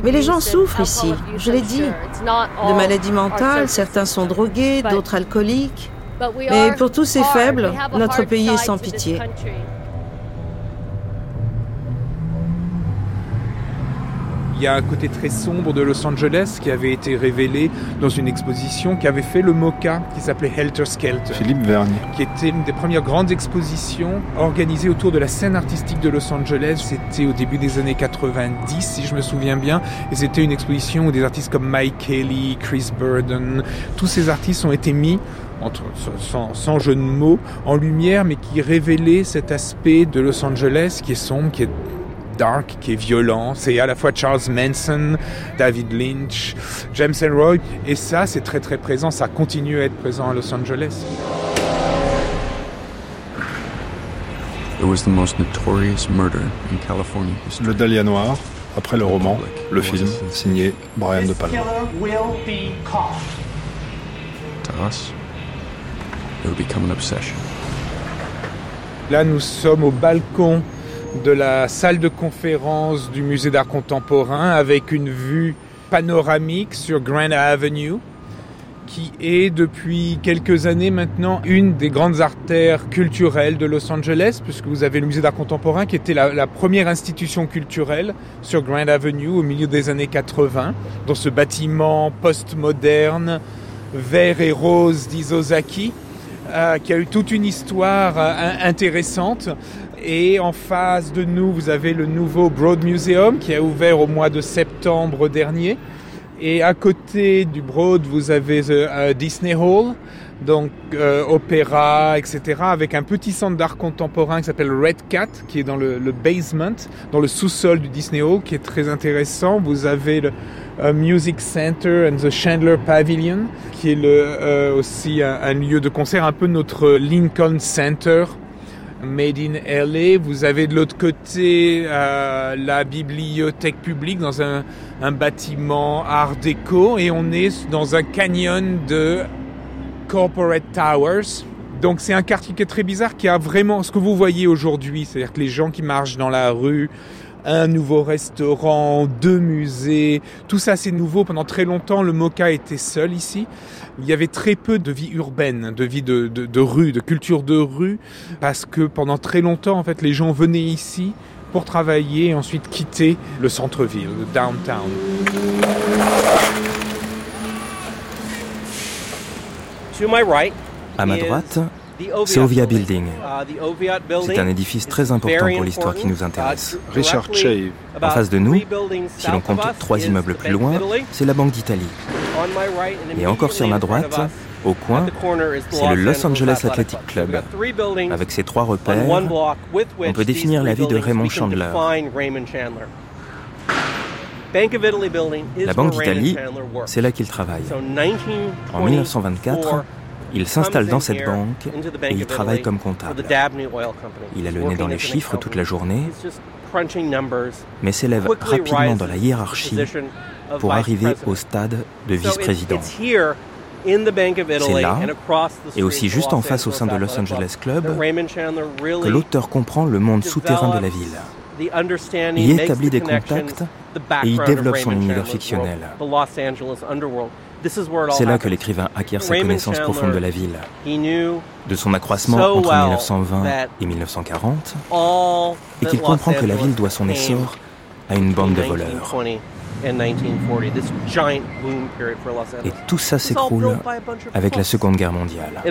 Mais les gens souffrent ici, je l'ai dit, de maladies mentales, certains sont drogués, d'autres alcooliques. Mais pour tous ces faibles, notre pays est sans pitié. Il y a un côté très sombre de Los Angeles qui avait été révélé dans une exposition qui avait fait le MoCA, qui s'appelait Helter Skelter. Philippe Vergne. Qui était une des premières grandes expositions organisées autour de la scène artistique de Los Angeles. C'était au début des années 90, si je me souviens bien. Et c'était une exposition où des artistes comme Mike Kelly, Chris Burden, tous ces artistes ont été mis entre, sans, sans, jeu de mots, en lumière, mais qui révélaient cet aspect de Los Angeles qui est sombre, qui est dark, qui est violent. C'est à la fois Charles Manson, David Lynch, James Elroy. Et ça, c'est très très présent. Ça continue à être présent à Los Angeles. Le Dahlia Noir, après le roman, le film, signé Brian De Palma. Là, nous sommes au balcon de la salle de conférence du musée d'art contemporain avec une vue panoramique sur Grand Avenue. qui est depuis quelques années maintenant une des grandes artères culturelles de Los Angeles, puisque vous avez le musée d'art contemporain qui était la, première institution culturelle sur Grand Avenue au milieu des années 80, dans ce bâtiment post-moderne, vert et rose d'Isozaki, euh, qui a eu toute une histoire euh, intéressante. Et en face de nous, vous avez le nouveau Broad Museum qui a ouvert au mois de septembre dernier et à côté du Broad, vous avez le euh, Disney Hall, donc euh, opéra, etc., avec un petit centre d'art contemporain qui s'appelle Red Cat, qui est dans le, basement, dans le sous-sol du Disney Hall, qui est très intéressant. Vous avez le euh, Music Center and the Chandler Pavilion, qui est aussi un, lieu de concert, un peu notre Lincoln Center Made in LA. Vous avez de l'autre côté euh, la bibliothèque publique dans un, un, bâtiment art déco et on est dans un canyon de corporate towers. Donc c'est un quartier qui est très bizarre qui a vraiment ce que vous voyez aujourd'hui, c'est-à-dire que les gens qui marchent dans la rue, un nouveau restaurant, deux musées, tout ça c'est nouveau. Pendant très longtemps, le Mocha était seul ici il y avait très peu de vie urbaine, de vie de, de, rue, de culture de rue, parce que pendant très longtemps, en fait, les gens venaient ici pour travailler et ensuite quitter le centre-ville, le downtown. À ma droite, c'est Ovia Building. C'est un édifice très important pour l'histoire qui nous intéresse. Richard Shave. En face de nous, si l'on compte trois immeubles plus loin, c'est la Banque d'Italie. Et encore sur ma droite, au coin, c'est le Los Angeles Athletic Club. Avec ses trois repères, on peut définir la vie de Raymond Chandler. La Banque d'Italie, c'est là qu'il travaille. En 1924, il s'installe dans cette banque et il travaille comme comptable. Il a le nez dans les chiffres toute la journée, mais s'élève rapidement dans la hiérarchie pour arriver au stade de vice-président. C'est là, et aussi juste en face au sein de Los Angeles Club, que l'auteur comprend le monde souterrain de la ville. Il établit des contacts et il développe son univers fictionnel. C'est là que l'écrivain acquiert sa connaissance profonde de la ville, de son accroissement entre 1920 et 1940, et qu'il comprend que la ville doit son essor à une bande de voleurs. Et tout ça s'écroule avec la Seconde Guerre mondiale.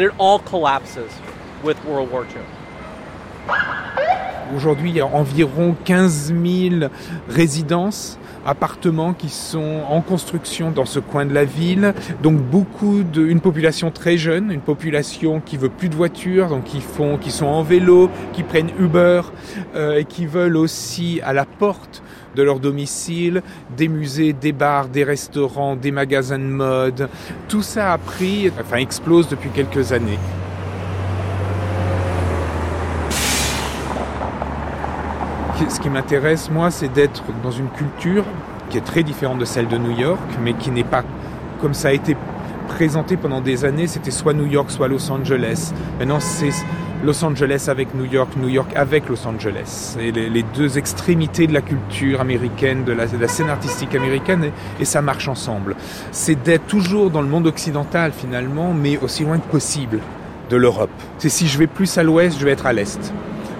Aujourd'hui, il y a environ 15 000 résidences appartements qui sont en construction dans ce coin de la ville. Donc beaucoup de, une population très jeune, une population qui veut plus de voitures, donc qui font, qui sont en vélo, qui prennent Uber euh, et qui veulent aussi à la porte de leur domicile, des musées, des bars, des restaurants, des magasins de mode. Tout ça a pris, enfin explose depuis quelques années. Ce qui m'intéresse, moi, c'est d'être dans une culture qui est très différente de celle de New York, mais qui n'est pas comme ça a été présenté pendant des années, c'était soit New York, soit Los Angeles. Maintenant, c'est Los Angeles avec New York, New York avec Los Angeles. Et les, deux extrémités de la culture américaine, de la, scène artistique américaine, et, ça marche ensemble. C'est d'être toujours dans le monde occidental finalement, mais aussi loin que possible de l'Europe. C'est si je vais plus à l'ouest, je vais être à l'est.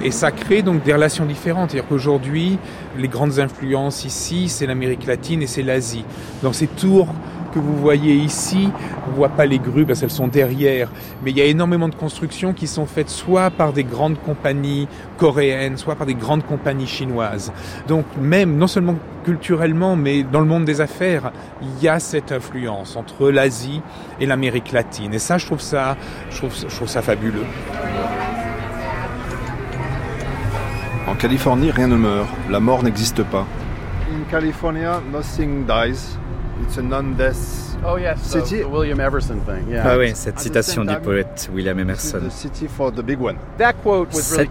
Et ça crée donc des relations différentes. C'est-à-dire qu'aujourd'hui, les grandes influences ici, c'est l'Amérique latine et c'est l'Asie. Dans ces tours que vous voyez ici, on voit pas les grues parce qu'elles sont derrière, mais il y a énormément de constructions qui sont faites soit par des grandes compagnies coréennes, soit par des grandes compagnies chinoises. Donc même, non seulement culturellement, mais dans le monde des affaires, il y a cette influence entre l'Asie et l'Amérique latine. Et ça, je trouve ça, je trouve, je trouve ça fabuleux. En Californie, rien ne meurt. La mort n'existe pas. In California, nothing dies. It's a non-death oh, yes, city. William Everson thing. Yeah. Ah oui, cette citation du poète William Emerson. Cette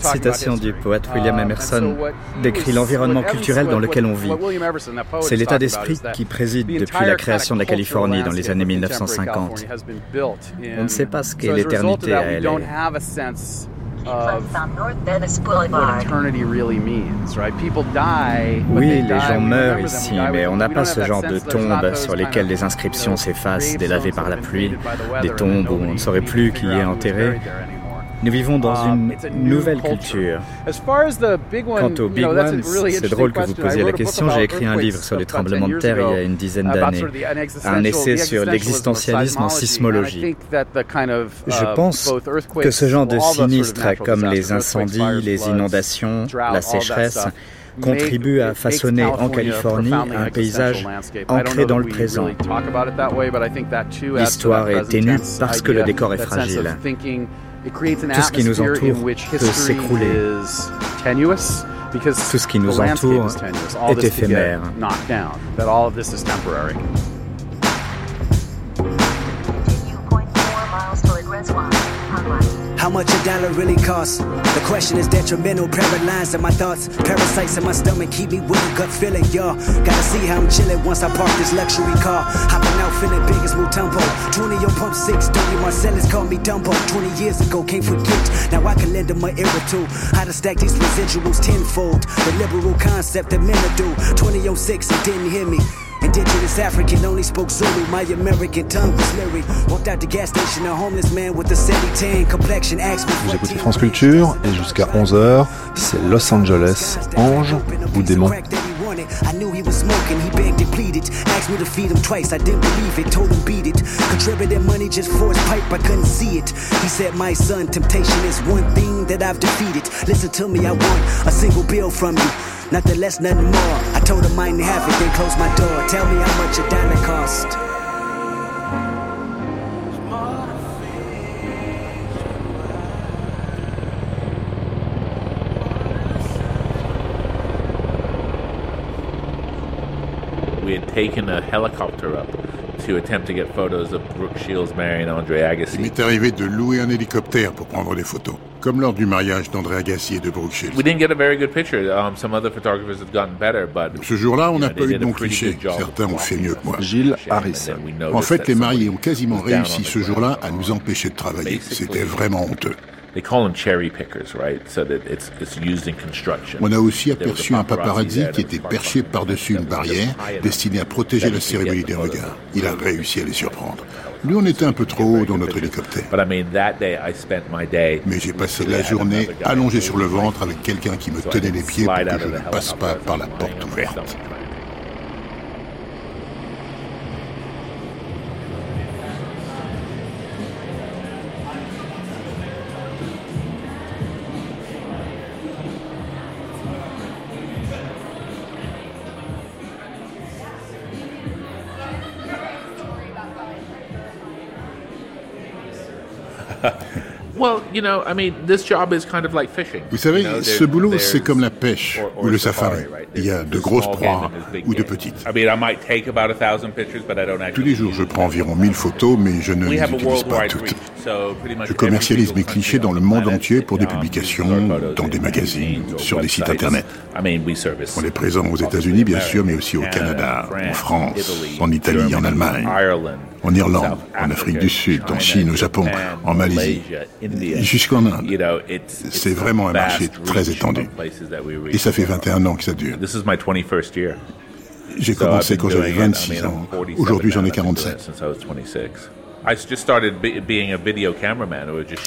citation du poète William uh, Emerson décrit l'environnement culturel dans lequel on vit. C'est l'état d'esprit qui préside depuis la création de la Californie dans les années 1950. On ne sait pas ce qu'est l'éternité à LA. Oui, les gens meurent ici, mais on n'a pas ce genre de tombes sur lesquelles les inscriptions s'effacent, délavées par la pluie, des tombes où on ne saurait plus qui y est enterré. Nous vivons dans um, une nouvelle culture. Quant au Big One, c'est drôle que vous posiez la question. J'ai écrit un livre sur les tremblements de terre il y a une dizaine d'années, un essai sur l'existentialisme en sismologie. Je uh, pense que ce genre de sinistres comme les incendies, les inondations, la sécheresse, contribue à façonner en Californie un paysage ancré dans le présent. L'histoire est ténue parce que le décor est fragile. Tout ce qui nous entoure peut s'écrouler. Tout ce qui nous entoure est éphémère. How much a dollar really costs? The question is detrimental, paralyzed in my thoughts. Parasites in my stomach keep me with a gut feeling, y'all. Gotta see how I'm chilling once I park this luxury car. Hopping out feeling big as Mutombo. 20 on pump 6, 30 Marcellus called me Dumbo. 20 years ago, can't forget. Now I can lend them my ear too. How to stack these residuals tenfold. The liberal concept that men do. 2006, it didn't hear me. Indigenous African only spoke Zulu. My American tongue was lyric. Walked out the gas station, a homeless man with a sandy tan complexion. Asked me Vous écoutez France Culture et jusqu'à 11h, c'est Los Angeles, ange ou démon. I knew he was smoking, he begged and pleaded. Asked me to feed him twice, I didn't believe it, told him beat it. Contributed money just for his pipe, I couldn't see it. He said, My son, temptation is one thing that I've defeated. Listen to me, I want a single bill from you. Nothing less, nothing more. I told him I didn't have it, then closed my door. Tell me how much a diamond cost. We had taken a helicopter up to attempt to get photos of Brooke Shields marrying Andre Agassi. Il m'est arrivé de louer un hélicoptère pour prendre des photos, comme lors du mariage d'André Agassi et de Brooke Shields. We didn't get a very good picture. Um, some other photographers have gotten better, but Ce jour-là, on n'a pas eu de bons clichés. Certains ont fait mieux que moi. Gilles Harrison. En fait, les mariés ont quasiment réussi ce jour-là à nous empêcher de travailler. C'était vraiment honteux. They call them cherry pickers, right? So that it's, it's used in construction. On a aussi aperçu un paparazzi qui était perché par-dessus une barrière destinée à protéger la cérémonie des regards. Il a réussi à les surprendre. Lui, on était un peu trop haut dans notre hélicoptère. Mais j'ai passé la journée allongé sur le ventre avec quelqu'un qui me tenait les pieds pour que je ne passe pas par la porte ouverte. Savez, ce boulot, c'est comme la pêche ou le safari. Il y a de grosses proies ou de petites. Tous les jours, je prends environ 1000 photos, mais je ne les utilise pas toutes. Je commercialise mes clichés dans le monde entier pour des um, publications, dans des magazines, sur des sites internet. On est présent aux États-Unis, bien sûr, mais aussi au Canada, en France, en Italie, en Allemagne, en Irlande, en Afrique du Sud, en Chine, au Japon, en Malaisie, jusqu'en Inde. C'est vraiment un marché très étendu. Et ça fait 21 ans que ça dure. J'ai commencé quand j'avais 26 ans. Aujourd'hui, j'en ai 47.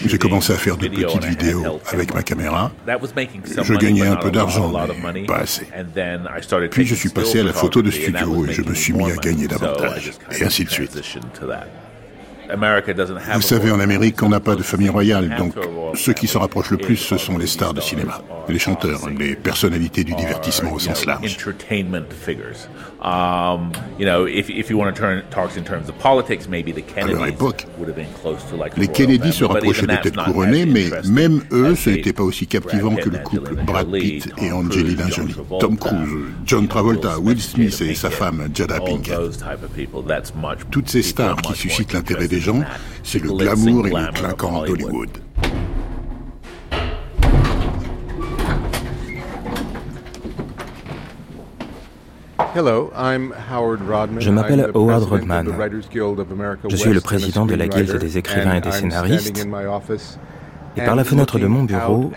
J'ai commencé à faire de petites vidéos avec ma caméra. Je gagnais un peu d'argent, mais pas assez. Puis je suis passé à la photo de studio et je me suis mis à gagner davantage. Et ainsi de suite. Vous savez, en Amérique, on n'a pas de famille royale, donc ceux qui s'en rapprochent le plus, ce sont les stars de cinéma, les chanteurs, les personnalités du divertissement au sens large. À leur époque, les Kennedy se rapprochaient peut-être couronnés, mais même eux, ce n'était pas aussi captivant que le couple Brad Pitt et Angelina Jolie, Tom Cruise, John Travolta, Will Smith et sa femme Jada Pinkett. Toutes ces stars qui suscitent l'intérêt des gens, c'est le glamour et le clinquant d'Hollywood. Je m'appelle Howard Rodman. Je suis le président de la Guilde des écrivains et des scénaristes. Et par la fenêtre de mon bureau,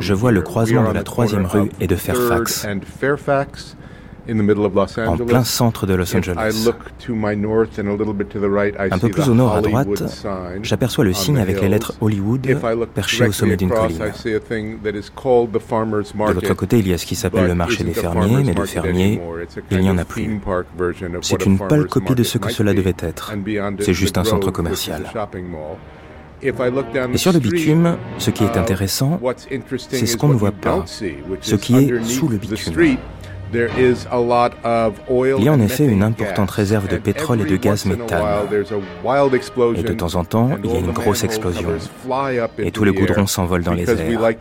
je vois le croisement de la troisième rue et de Fairfax, en plein centre de Los Angeles. Un peu plus au nord à droite, j'aperçois le signe avec les lettres Hollywood perché au sommet d'une colline. De l'autre côté, il y a ce qui s'appelle le marché des fermiers, mais de fermiers, il n'y en a plus. C'est une pâle copie de ce que cela devait être. C'est juste un centre commercial. Et sur le bitume, ce qui est intéressant, c'est ce qu'on ne voit pas, ce qui est sous le bitume. Il y a en effet une importante réserve de pétrole et de gaz méthane. Et de temps en temps, il y a une grosse explosion. Et tout le goudron s'envole dans les airs.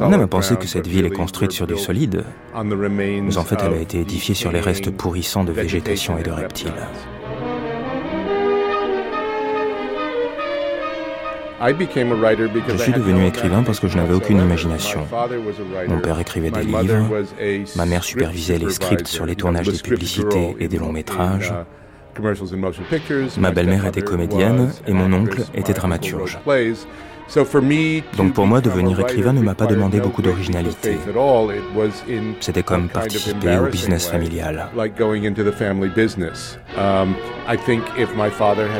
On aime à penser que cette ville est construite sur du solide, mais en fait elle a été édifiée sur les restes pourrissants de végétation et de reptiles. Je suis devenu écrivain parce que je n'avais aucune imagination. Mon père écrivait des livres, ma mère supervisait les scripts sur les tournages des publicités et des longs métrages. Ma belle-mère était comédienne et mon oncle était dramaturge. Donc pour moi, devenir écrivain ne m'a pas demandé beaucoup d'originalité. C'était comme participer au business familial.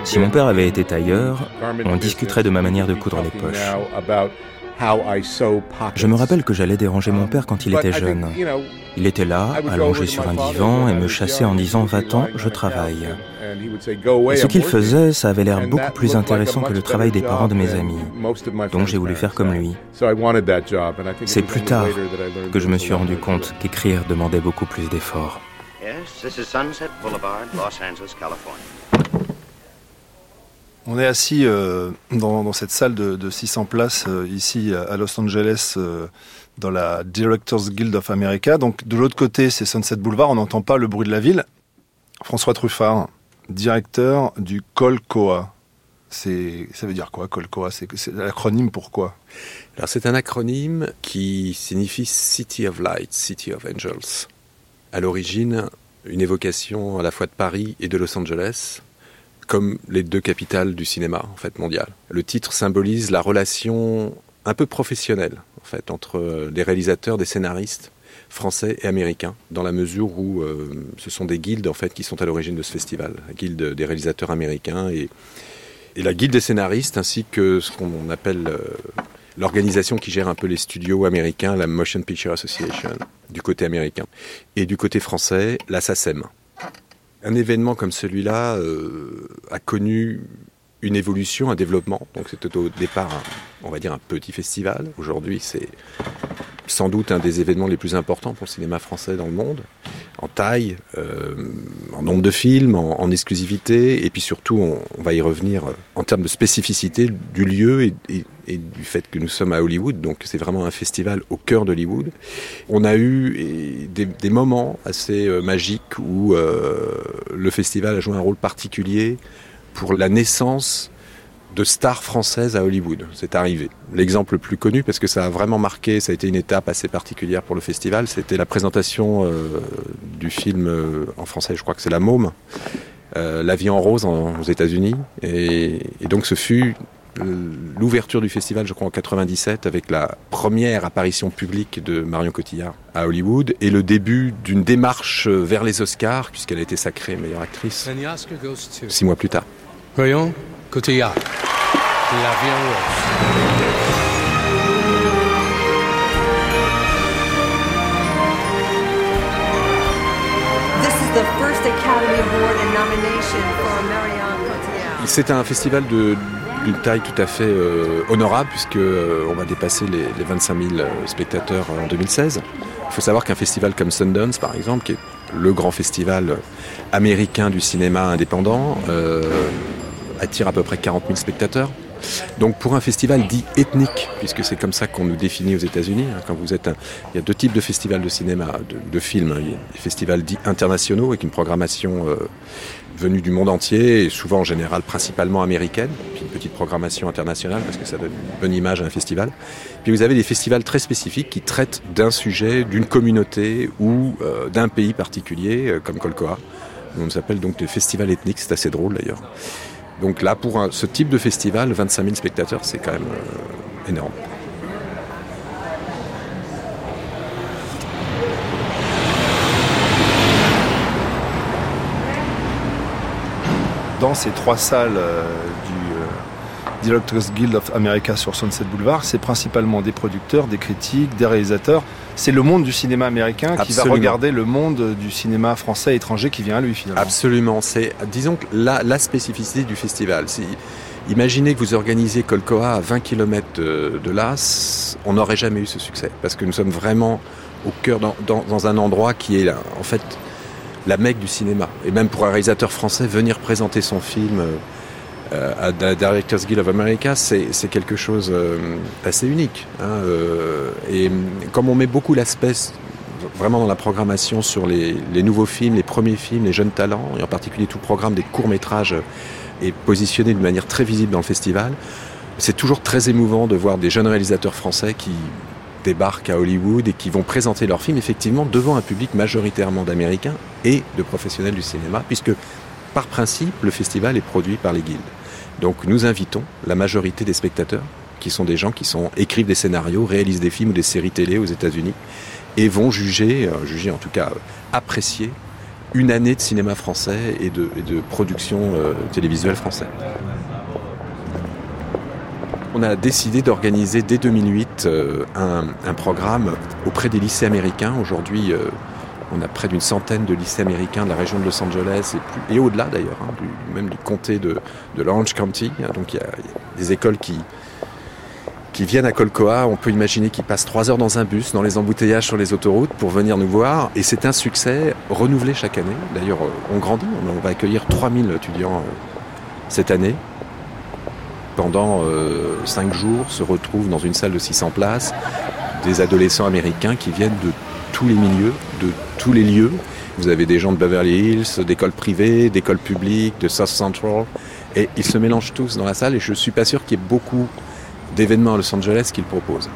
Si mon père avait été tailleur, on discuterait de ma manière de coudre les poches. Je me rappelle que j'allais déranger mon père quand il était jeune. Il était là, allongé sur un divan, et me chassait en disant Va-t'en, je travaille. Et ce qu'il faisait, ça avait l'air beaucoup plus intéressant que le travail des parents de mes amis. Donc j'ai voulu faire comme lui. C'est plus tard que je me suis rendu compte qu'écrire demandait beaucoup plus d'efforts. On est assis euh, dans, cette salle de, 600 places euh, ici à Los Angeles, euh, dans la Directors Guild of America. Donc de l'autre côté, c'est Sunset Boulevard, on n'entend pas le bruit de la ville. François Truffard, directeur du Colcoa. C'est, ça veut dire quoi, Colcoa? C'est, l'acronyme pourquoi Alors c'est un acronyme qui signifie City of Light, City of Angels. À l'origine, une évocation à la fois de Paris et de Los Angeles, comme les deux capitales du cinéma en fait mondial. Le titre symbolise la relation un peu professionnelle en fait entre les réalisateurs, des scénaristes français et américains, dans la mesure où euh, ce sont des guildes en fait qui sont à l'origine de ce festival, la guilde des réalisateurs américains et, et la guilde des scénaristes, ainsi que ce qu'on appelle euh, l'organisation qui gère un peu les studios américains, la Motion Picture Association, du côté américain, et du côté français, la SACEM. Un événement comme celui-là euh, a connu une évolution, un développement. Donc c'était au départ, on va dire, un petit festival. Aujourd'hui, c'est sans doute un des événements les plus importants pour le cinéma français dans le monde, en taille, euh, en nombre de films, en, exclusivité, et puis surtout, on, va y revenir euh, en termes de spécificité du lieu et, du fait que nous sommes à Hollywood, donc c'est vraiment un festival au cœur d'Hollywood. On a eu des, moments assez euh, magiques où le festival a joué un rôle particulier pour la naissance de stars françaises à Hollywood. C'est arrivé. L'exemple le plus connu, parce que ça a vraiment marqué, ça a été une étape assez particulière pour le festival, c'était la présentation euh, du film euh, en français, je crois que c'est La Môme, euh, La vie en rose aux États-Unis. Et, donc ce fut l'ouverture du festival, je crois en 97, avec la première apparition publique de Marion Cotillard à Hollywood et le début d'une démarche vers les Oscars, puisqu'elle a été sacrée meilleure actrice six mois plus tard. Marion Cotillard. L'avion C'est un festival d'une taille tout à fait euh, honorable puisque euh, on va dépasser les, 25 000 euh, spectateurs en 2016. Il faut savoir qu'un festival comme Sundance, par exemple, qui est le grand festival américain du cinéma indépendant, attire à peu près 40 000 spectateurs. Donc pour un festival dit ethnique, puisque c'est comme ça qu'on nous définit aux États-Unis, hein, quand vous êtes il y a deux types de festivals de cinéma, de, films, hein. il y a des festivals dits internationaux avec une programmation euh, venue du monde entier et souvent en général principalement américaine, puis une petite programmation internationale parce que ça donne une bonne image à un festival. Puis vous avez des festivals très spécifiques qui traitent d'un sujet, d'une communauté ou euh, d'un pays particulier, euh, comme Colcoa. On s'appelle donc des festivals ethniques, c'est assez drôle d'ailleurs. Donc là, pour ce type de festival, 25 000 spectateurs, c'est quand même euh, énorme. Dans ces trois salles euh, du Directors Guild of America sur Sunset Boulevard, c'est principalement des producteurs, des critiques, des réalisateurs. C'est le monde du cinéma américain qui va regarder le monde du cinéma français et étranger qui vient à lui finalement. Absolument. C'est, disons que la, la spécificité du festival. Imaginez que vous organisiez Colcoa à 20 km de, de là, on n'aurait jamais eu ce succès. Parce que nous sommes vraiment au cœur, dans, dans, dans un endroit qui est en fait la mecque du cinéma. Et même pour un réalisateur français, venir présenter son film euh, à la Directors Guild of America, c'est quelque chose euh, assez unique. Hein, euh, et comme on met beaucoup l'aspect vraiment dans la programmation sur les, nouveaux films, les premiers films, les jeunes talents, et en particulier tout programme des courts-métrages est positionné de manière très visible dans le festival, c'est toujours très émouvant de voir des jeunes réalisateurs français qui débarquent à Hollywood et qui vont présenter leurs films effectivement devant un public majoritairement d'Américains et de professionnels du cinéma, puisque par principe, le festival est produit par les guildes. Donc nous invitons la majorité des spectateurs, qui sont des gens qui écrivent des scénarios, réalisent des films ou des séries télé aux États-Unis, et vont juger, euh, juger en tout cas euh, apprécier une année de cinéma français et de, production euh, télévisuelle française. On a décidé d'organiser dès 2008 un, un, programme auprès des lycées américains. Aujourd'hui, on a près d'une centaine de lycées américains de la région de Los Angeles et, au-delà d'ailleurs, hein, même du comté de, de l'Orange County. Donc il y, a, des écoles qui, viennent à Colcoa. On peut imaginer qu'ils passent trois heures dans un bus, dans les embouteillages sur les autoroutes pour venir nous voir. Et c'est un succès renouvelé chaque année. D'ailleurs, on grandit. On va accueillir 3000 étudiants euh, cette année. Pendant euh, cinq jours, se retrouvent dans une salle de 600 places des adolescents américains qui viennent de tous les milieux, de tous les lieux. Vous avez des gens de Beverly Hills, d'écoles privées, d'écoles publiques, de South Central, et ils se mélangent tous dans la salle et je suis pas sûr qu'il y ait beaucoup d'événements à Los Angeles qu'ils proposent.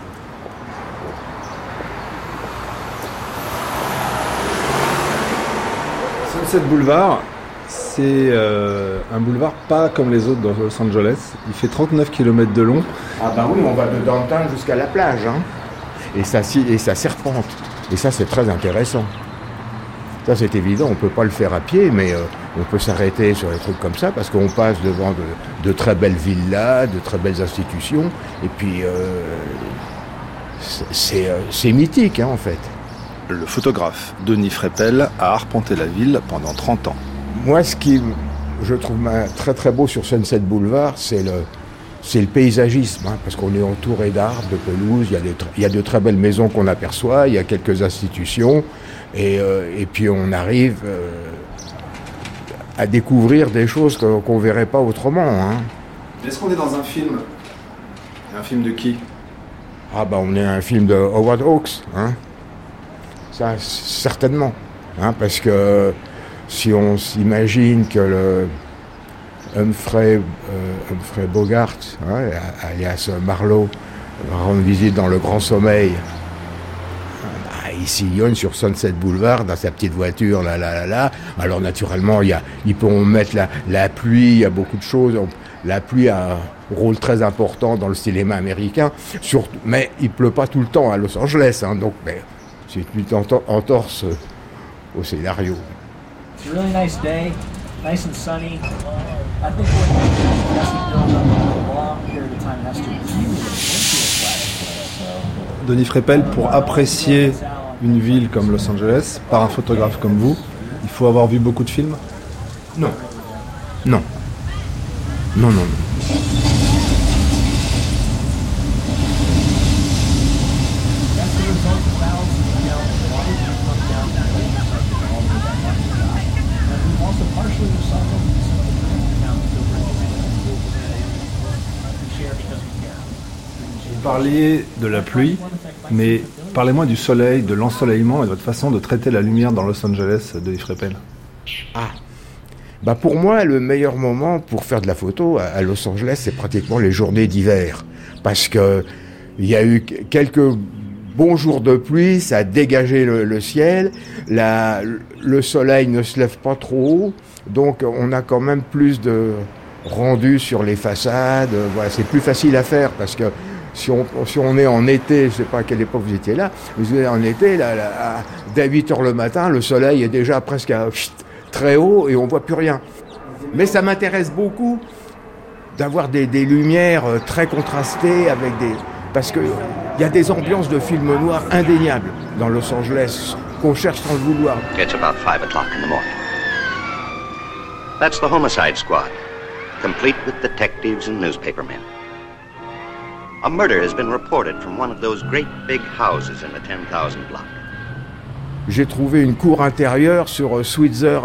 Sunset Boulevard, c'est euh, un boulevard pas comme les autres dans Los Angeles. Il fait 39 km de long. Ah bah oui, on va de downtown jusqu'à la plage. Hein. Et, ça, et ça serpente. Et ça, c'est très intéressant. Ça, c'est évident, on ne peut pas le faire à pied, mais euh, on peut s'arrêter sur des trucs comme ça parce qu'on passe devant de, très belles villas, de très belles institutions, et puis euh, euh, c'est mythique, hein, en fait. Le photographe Denis Frepel a arpenté la ville pendant 30 ans. Moi, ce qui je trouve très très beau sur Sunset Boulevard, c'est le, c'est le paysagisme, hein, parce qu'on est entouré d'arbres, de pelouses, il y, a de très belles maisons qu'on aperçoit, il y a quelques institutions, et, euh, puis on arrive euh, à découvrir des choses qu'on ne verrait pas autrement. Hein. Est-ce qu'on est dans un film? Un film de qui? Ah bah on est un film de Howard Hawks, hein. Ça, certainement. Hein, parce que si on s'imagine que le Humphrey, euh, Humphrey Bogart, hein, alias Marlowe, rendre visite dans le Grand Sommeil. Il sillonne sur Sunset Boulevard dans sa petite voiture, là, là, là, là. Alors naturellement, il, y a, ils peuvent mettre la, la pluie, il y a beaucoup de choses. La pluie a un rôle très important dans le cinéma américain, surtout, mais il pleut pas tout le temps à Los Angeles, hein, donc c'est une entorse au scénario. It's a really nice day, nice and sunny. Denis Frepel, pour apprécier une ville comme Los Angeles, par un photographe comme vous, il faut avoir vu beaucoup de films Non. Non. Non, non, non. parliez de la pluie, mais parlez-moi du soleil, de l'ensoleillement et de votre façon de traiter la lumière dans Los Angeles de Frepel. Ah, bah pour moi, le meilleur moment pour faire de la photo à Los Angeles, c'est pratiquement les journées d'hiver. Parce que il y a eu quelques bons jours de pluie, ça a dégagé le, ciel, la, le soleil ne se lève pas trop haut, donc on a quand même plus de, rendu sur les façades. Voilà, c'est plus facile à faire parce que si on, si on est en été, je ne sais pas à quelle époque vous étiez là, vous êtes en été, là, dès 8 heures le matin, le soleil est déjà presque très haut et on ne voit plus rien. Mais ça m'intéresse beaucoup d'avoir des, des, lumières euh, très contrastées avec des. Parce qu'il y a des ambiances de films noirs indéniables dans Los Angeles qu'on cherche sans le vouloir. It's about 5 o'clock in the morning. That's the homicide squad, complete with detectives and newspapermen. A murder has been reported from one of those great big houses in the 10,000 block. J'ai trouvé une cour intérieure sur euh, Switzer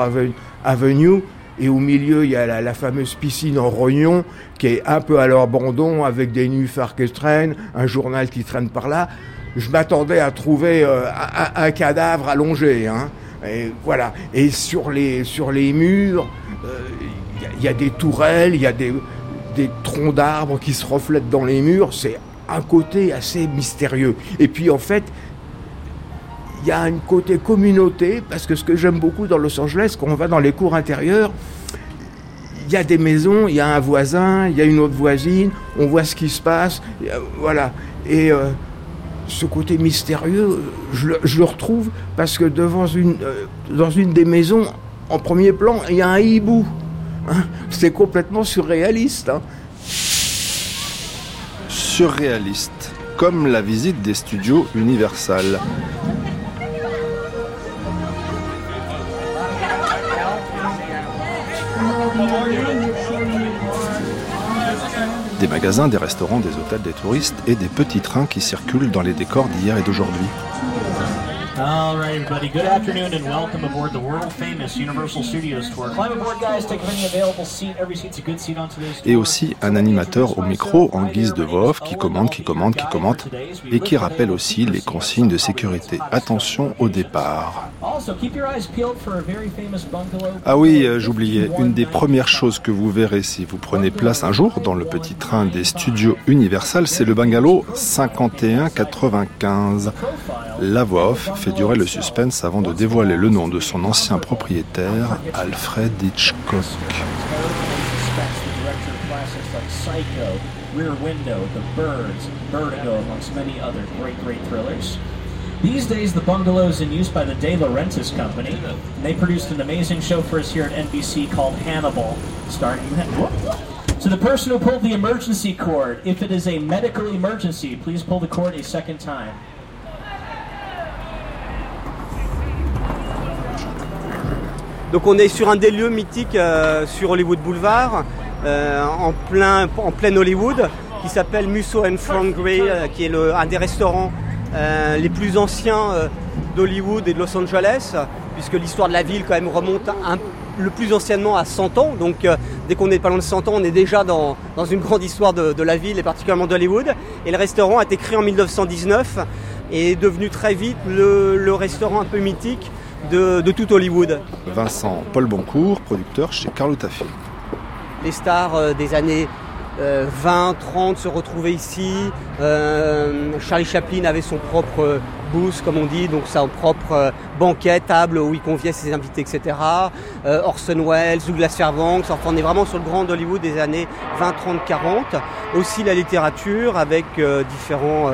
Avenue et au milieu il y a la, fameuse piscine en rognon qui est un peu à l'abandon avec des nufards qui traînent, un journal qui traîne par là. Je m'attendais à trouver euh, un, cadavre allongé. Hein. Et voilà. Et sur les, sur les murs, euh, il y, a des tourelles, il y a des, des troncs d'arbres qui se reflètent dans les murs. C'est un côté assez mystérieux. Et puis en fait, il y a un côté communauté, parce que ce que j'aime beaucoup dans Los Angeles, quand on va dans les cours intérieures, il y a des maisons, il y a un voisin, il y a une autre voisine, on voit ce qui se passe, voilà. Et euh, ce côté mystérieux, je, le retrouve parce que devant une, euh, dans une des maisons, en premier plan, il y a un hibou. Hein. C'est complètement surréaliste. Hein. Surréaliste, comme la visite des studios Universal. Des magasins, des restaurants, des hôtels, des touristes et des petits trains qui circulent dans les décors d'hier et d'aujourd'hui. All right, everybody. Good afternoon and welcome aboard the world famous Universal Studios tour. Climb aboard, guys. Take any available seat. Every seat's a good seat on today's tour. Et aussi un animateur au micro en guise de voix off qui commande, qui commande, qui commente et qui rappelle aussi les consignes de sécurité. Attention au départ. Ah oui, euh, j'oubliais. Une des premières choses que vous verrez si vous prenez place un jour dans le petit train des studios Universal, c'est le bungalow 5195. La voix off fait durer le suspense avant de dévoiler le nom de son ancien propriétaire, Alfred Hitchcock. These days, the bungalow is in use by the De Laurentiis Company. They produced an amazing show for us here at NBC called Hannibal, starring. So the person who pulled the emergency cord, if it is a medical emergency, please pull the cord a second time. Donc on est sur un des lieux mythiques euh, sur Hollywood Boulevard, euh, en, plein, en plein Hollywood, qui s'appelle Musso and Frank Gray, euh, qui est le, un des restaurants les plus anciens d'Hollywood et de Los Angeles, puisque l'histoire de la ville quand même remonte le plus anciennement à 100 ans. Donc dès qu'on est pas loin de 100 ans, on est déjà dans, dans une grande histoire de, la ville et particulièrement d'Hollywood. Et le restaurant a été créé en 1919 et est devenu très vite le restaurant un peu mythique de, tout Hollywood. Vincent Paul Boncourt, producteur chez Carlotta Film. Les stars euh, des années 20, euh, 30 se retrouvaient ici. Euh, Charlie Chaplin avait son propre booth, comme on dit, donc sa propre banquet, table où il conviait ses invités, etc. Orson Welles, Douglas Fairbanks, enfin on est vraiment sur le grand Hollywood des années 20, 30, 40. Aussi la littérature avec différents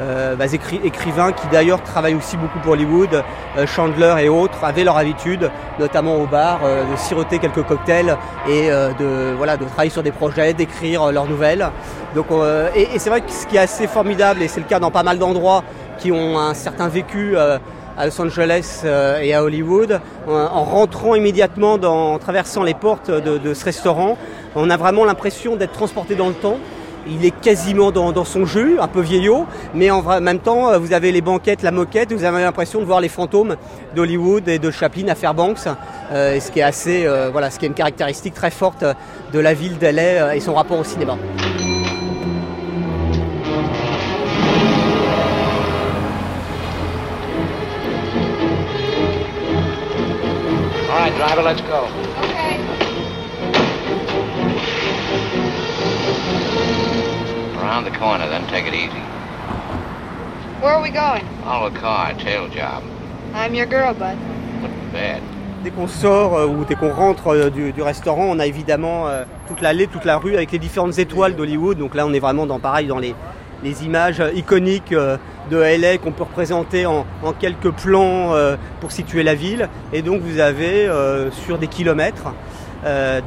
euh, bah, écrivains qui d'ailleurs travaillent aussi beaucoup pour Hollywood, euh, Chandler et autres, avaient leur habitude, notamment au bar, euh, de siroter quelques cocktails et de, voilà, de travailler sur des projets, d'écrire leurs nouvelles. Donc, et, et c'est vrai que ce qui est assez formidable, et c'est le cas dans pas mal d'endroits qui ont un certain vécu à Los Angeles et à Hollywood, en rentrant immédiatement, dans, en traversant les portes de, de ce restaurant, on a vraiment l'impression d'être transporté dans le temps il est quasiment dans, son jeu, un peu vieillot, mais en même temps, euh, vous avez les banquettes, la moquette, vous avez l'impression de voir les fantômes d'Hollywood et de Chaplin à Fairbanks, euh, ce qui est assez, euh, voilà, ce qui est une caractéristique très forte de la ville d'LA et son rapport au cinéma. Around the corner, then take it easy. Where are we going? Follow the car, tail job. I'm your girl, bud. Dès qu'on sort euh, ou dès qu'on rentre euh, du, restaurant, on a évidemment euh, toute l'allée, toute la rue avec les différentes étoiles d'Hollywood. Donc là, on est vraiment dans pareil dans les, images iconiques de LA qu'on peut représenter en, quelques plans pour situer la ville. Et donc vous avez sur des kilomètres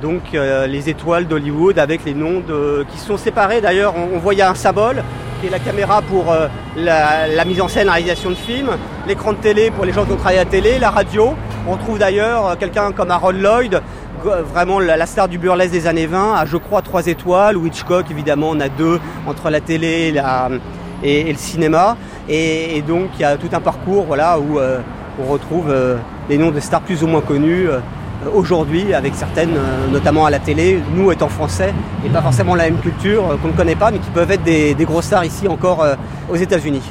donc les étoiles d'Hollywood avec les noms de, qui sont séparés. D'ailleurs, on, y a un symbole qui est la caméra pour la, la, mise en scène, la réalisation de films, l'écran de télé pour les gens qui ont travaillé à la télé, la radio, on trouve d'ailleurs euh, quelqu'un comme Harold Lloyd, vraiment la star du burlesque des années 20, a je crois trois étoiles, ou Hitchcock évidemment on a deux entre la télé et, le cinéma. Et, donc il y a tout un parcours voilà, où euh, on retrouve euh, les noms de stars plus ou moins connus aujourd'hui, avec certaines, notamment à la télé, nous étant français, et pas forcément la même culture qu'on ne connaît pas, mais qui peuvent être des, des grosses stars ici encore aux États-Unis.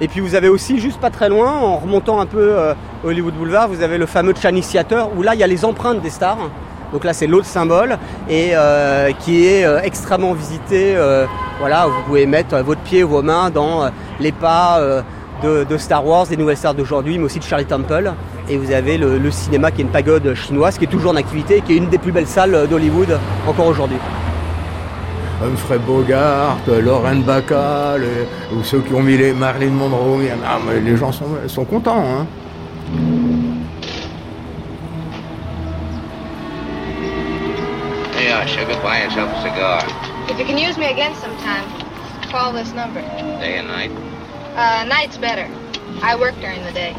Et puis vous avez aussi, juste pas très loin, en remontant un peu euh, Hollywood Boulevard, vous avez le fameux Chinese où là il y a les empreintes des stars. Donc là c'est l'autre symbole et euh, qui est euh, extrêmement visité. voilà, vous pouvez mettre votre pied ou vos mains dans les pas de, Star Wars, des nouvelles stars d'aujourd'hui, mais aussi de Charlie Temple. Et vous avez le, le, cinéma qui est une pagode chinoise qui est toujours en activité et qui est une des plus belles salles d'Hollywood encore aujourd'hui. Humphrey Bogart, Lauren Bacall, ou ceux qui ont mis les Marilyn Monroe. Ah, les gens sont, sont contents. Hein. Hey, sugar, buy yourself a cigar. If you can use me again sometime, call this number. Day and night? Uh, night's better. I work during the day.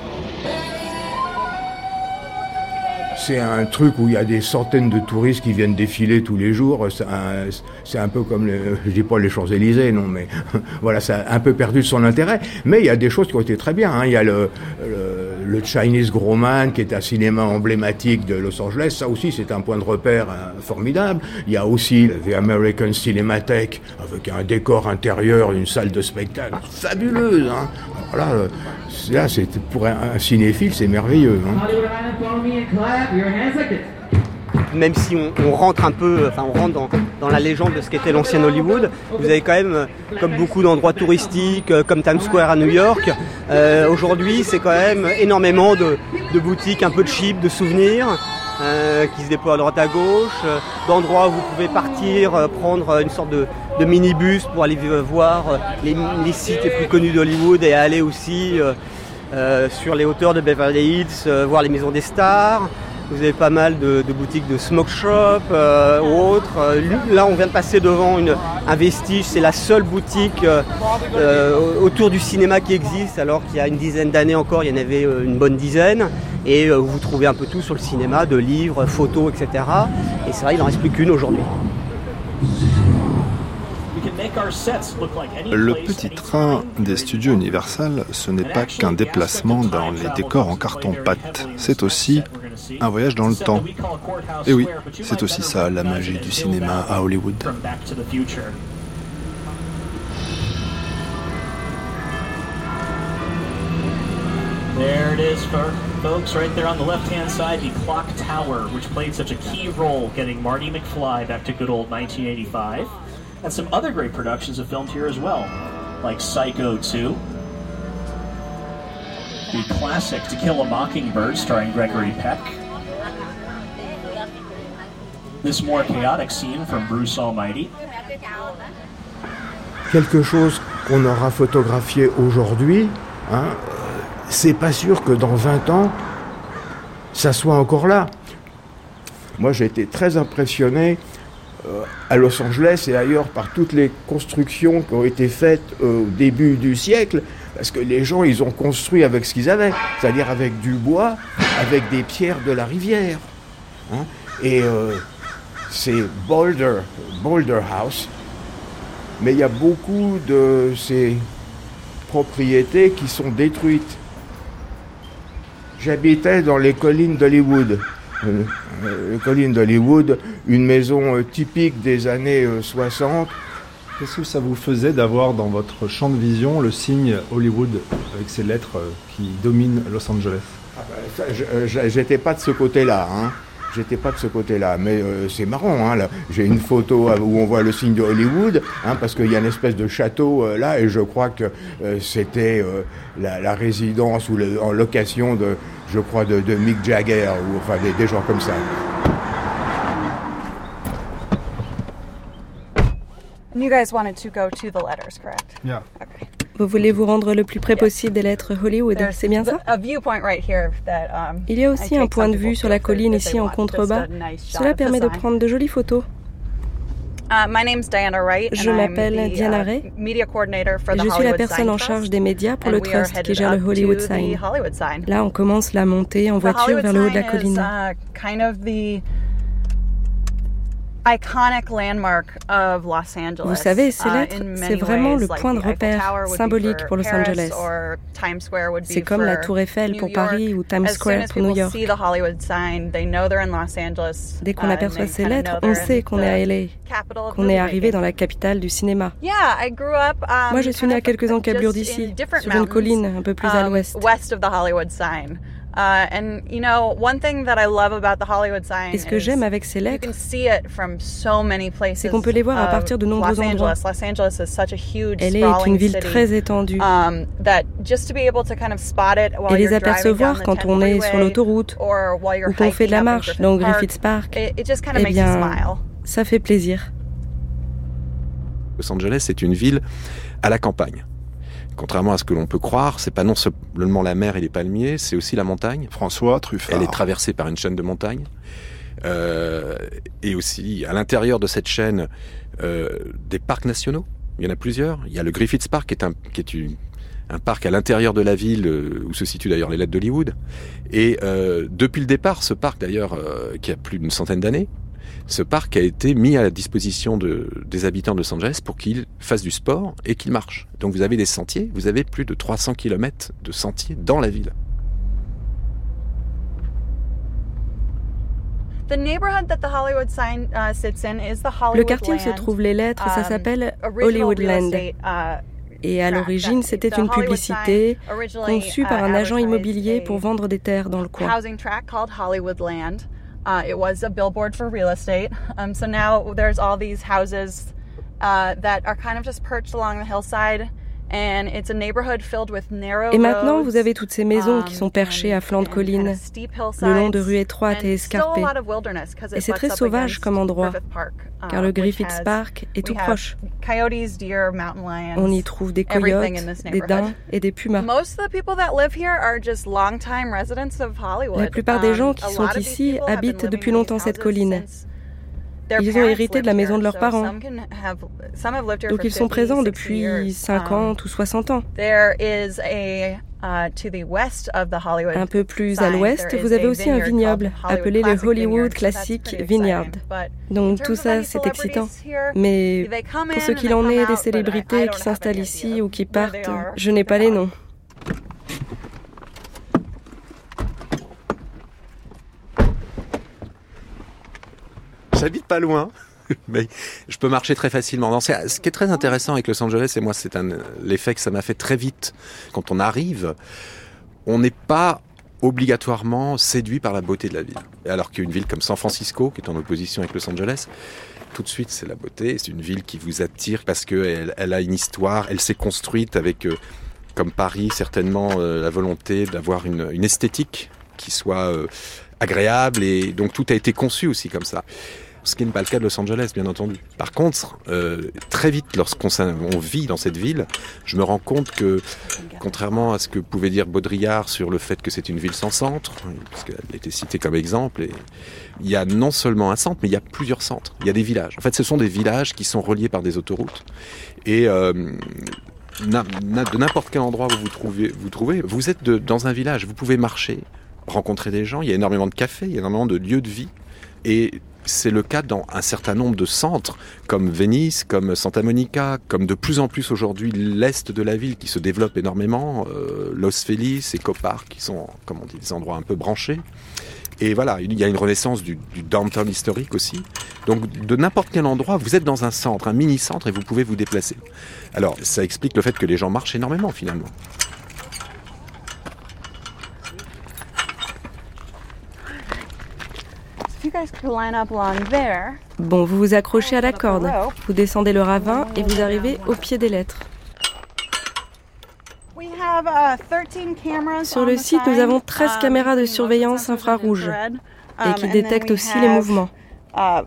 C'est un truc où il y a des centaines de touristes qui viennent défiler tous les jours. C'est un, peu comme, je dis pas les Champs-Élysées, non, mais voilà, ça a un peu perdu son intérêt. Mais il y a des choses qui ont été très bien. Hein. Il y a le, le, Chinese Growman, qui est un cinéma emblématique de Los Angeles. Ça aussi, c'est un point de repère euh, formidable. Il y a aussi The American Cinematheque, avec un décor intérieur, une salle de spectacle fabuleuse. Hein. Euh, là, c'est pour un, cinéphile, c'est merveilleux. Hein. Même si on, rentre un peu, enfin on rentre dans, la légende de ce qu'était l'ancien Hollywood, vous avez quand même, comme beaucoup d'endroits touristiques, euh, comme Times Square à New York, euh, aujourd'hui c'est quand même énormément de, boutiques un peu cheap, de souvenirs, qui se déploient à droite à gauche, d'endroits où vous pouvez partir, prendre une sorte de, minibus pour aller voir les, sites les plus connus d'Hollywood et aller aussi euh, sur les hauteurs de Beverly Hills, euh, voir les maisons des stars. Vous avez pas mal de, boutiques de smoke shop euh, ou autres. là, on vient de passer devant une, un vestige. C'est la seule boutique autour du cinéma qui existe, alors qu'il y a une dizaine d'années encore, il y en avait une bonne dizaine. Et vous trouvez un peu tout sur le cinéma, de livres, photos, etc. Et c'est vrai, il n'en reste plus qu'une aujourd'hui. Le petit train des studios Universal, ce n'est pas qu'un déplacement dans les décors en carton-pâte, c'est aussi un voyage dans le temps. Et eh oui, c'est aussi ça la magie du cinéma à Hollywood. There it is, folks, right there on the left-hand side, the clock tower, which played such a key role getting Marty McFly back to good old 1985. And some other great productions have filmed here as well, like Psycho 2, the classic To Kill a Mockingbird starring Gregory Peck, this more chaotic scene from Bruce Almighty. Quelque chose qu'on aura photographié aujourd'hui, hein, c'est pas sûr que dans 20 ans, ça soit encore là. Moi, j'ai été très impressionné euh, à Los Angeles et ailleurs par toutes les constructions qui ont été faites euh, au début du siècle, parce que les gens, ils ont construit avec ce qu'ils avaient, c'est-à-dire avec du bois, avec des pierres de la rivière. Hein. Et euh, c'est Boulder, Boulder House, mais il y a beaucoup de ces propriétés qui sont détruites. J'habitais dans les collines d'Hollywood. Euh, euh, colline d'Hollywood, une maison typique des années 60. Qu'est-ce que ça vous faisait d'avoir dans votre champ de vision le signe Hollywood avec ces lettres qui dominent Los Angeles? Ah ben, J'étais pas de ce côté-là. Hein. J'étais pas de ce côté-là, mais c'est marrant. Hein, J'ai une photo où on voit le signe de Hollywood, hein, parce qu'il y a une espèce de château là, et je crois que c'était la, résidence ou en location de, je crois, de, Mick Jagger ou enfin des gens comme ça. You guys wanted to go to the letters, correct? Yeah. Okay. Vous voulez vous rendre le plus près possible des lettres Hollywood, c'est bien ça? um, Il y a aussi un point de vue sur la colline ici en contrebas. Cela permet de prendre de jolies photos. Uh, je m'appelle Diana Ray. Uh, Je suis la personne en charge des médias pour le Trust qui gère le Hollywood Sign. Là, on commence la montée en voiture vers le haut de la colline. Vous savez, ces uh, lettres, c'est vraiment le point de repère symbolique pour Los Angeles. C'est comme la Tour Eiffel pour Paris ou Times Square pour New York. Dès qu'on uh, aperçoit ces lettres, on sait qu'on est à LA, qu'on est arrivé dans la capitale du cinéma. Moi, je suis née à quelques encablures d'ici, sur une colline un peu plus à um, l'ouest. Et ce que j'aime avec ces lettres, c'est qu'on peut les voir à partir de nombreux endroits. Elle est une ville très étendue. Um, Et les apercevoir quand on est sur l'autoroute ou qu'on fait de la marche dans Griffith Park, eh bien, ça fait plaisir. Los Angeles est une ville à la campagne. Contrairement à ce que l'on peut croire, c'est pas non seulement la mer et les palmiers, c'est aussi la montagne. François Truffard. Elle est traversée par une chaîne de montagnes. Euh, et aussi, à l'intérieur de cette chaîne, euh, des parcs nationaux. Il y en a plusieurs. Il y a le Griffiths Park, qui est un, qui est un parc à l'intérieur de la ville, euh, où se situent d'ailleurs les lettres d'Hollywood. Et depuis le départ, ce parc d'ailleurs, qui a plus d'une centaine d'années, ce parc a été mis à la disposition des habitants de Los Angeles pour qu'ils fassent du sport et qu'ils marchent. Donc vous avez des sentiers, vous avez plus de 300 km de sentiers dans la ville. Le quartier où se trouvent les lettres, ça um, s'appelle Hollywoodland. Uh, et à l'origine, c'était une publicité conçue par un uh, agent immobilier pour vendre des terres dans le coin. Uh, it was a billboard for real estate. Um, so now there's all these houses uh, that are kind of just perched along the hillside. Et maintenant, vous avez toutes ces maisons qui sont um, perchées à flanc de colline, le long de rues étroites et escarpées. Et c'est très sauvage comme endroit, car le um, Griffiths Park est tout proche. On y trouve des coyotes, des daims et des pumas. La plupart des gens um, qui sont ici habitent depuis longtemps cette colline. Ils ont hérité de la maison de leurs parents. Donc ils sont présents depuis 50 um, ou 60 ans. Uh, un peu plus à l'ouest, vous avez aussi un vignoble appelé le Hollywood Classic Vineyard. Donc tout ça, c'est excitant. Mais pour ce qu'il en est des célébrités qui s'installent ici ou qui partent, je n'ai pas les noms. J'habite pas loin, mais je peux marcher très facilement. ce qui est très intéressant avec Los Angeles, et moi, c'est l'effet que ça m'a fait très vite. Quand on arrive, on n'est pas obligatoirement séduit par la beauté de la ville. Alors qu'une ville comme San Francisco, qui est en opposition avec Los Angeles, tout de suite, c'est la beauté. C'est une ville qui vous attire parce qu'elle elle a une histoire, elle s'est construite avec, euh, comme Paris, certainement euh, la volonté d'avoir une, esthétique qui soit euh, agréable et donc tout a été conçu aussi comme ça ce qui n'est pas le cas de Los Angeles, bien entendu. Par contre, euh, très vite, lorsqu'on vit dans cette ville, je me rends compte que, contrairement à ce que pouvait dire Baudrillard sur le fait que c'est une ville sans centre, puisqu'elle était citée comme exemple, il y a non seulement un centre, mais il y a plusieurs centres. Il y a des villages. En fait, ce sont des villages qui sont reliés par des autoroutes. Et euh, de n'importe quel endroit où vous trouvez, vous trouvez, vous êtes dans un village, vous pouvez marcher, rencontrer des gens, il y a énormément de cafés, il y a énormément de lieux de vie. Et c'est le cas dans un certain nombre de centres, comme Venise, comme Santa Monica, comme de plus en plus aujourd'hui l'est de la ville qui se développe énormément, euh, Los Feliz et Copar, qui sont, comme on dit, des endroits un peu branchés. Et voilà, il y a une renaissance du, du downtown historique aussi. Donc de n'importe quel endroit, vous êtes dans un centre, un mini-centre, et vous pouvez vous déplacer. Alors ça explique le fait que les gens marchent énormément finalement. Bon, vous vous accrochez à la corde, vous descendez le ravin et vous arrivez au pied des lettres. Sur le site, nous avons 13 um, caméras de surveillance infrarouge et qui um, détectent aussi les mouvements. Uh,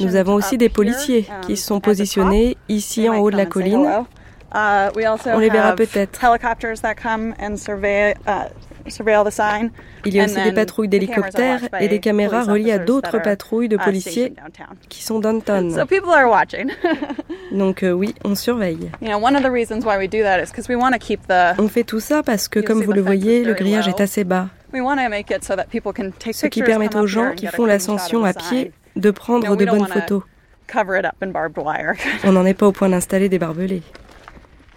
nous avons aussi des policiers um, qui sont positionnés ici en haut de la colline. Uh, On les verra peut-être. Il y a aussi des patrouilles d'hélicoptères et des caméras reliées à d'autres patrouilles de policiers qui sont downtown. Donc euh, oui, on surveille. On fait tout ça parce que, comme vous le voyez, le grillage est assez bas. Ce qui permet aux gens qui font l'ascension à pied de prendre de bonnes photos. On n'en est pas au point d'installer des barbelés.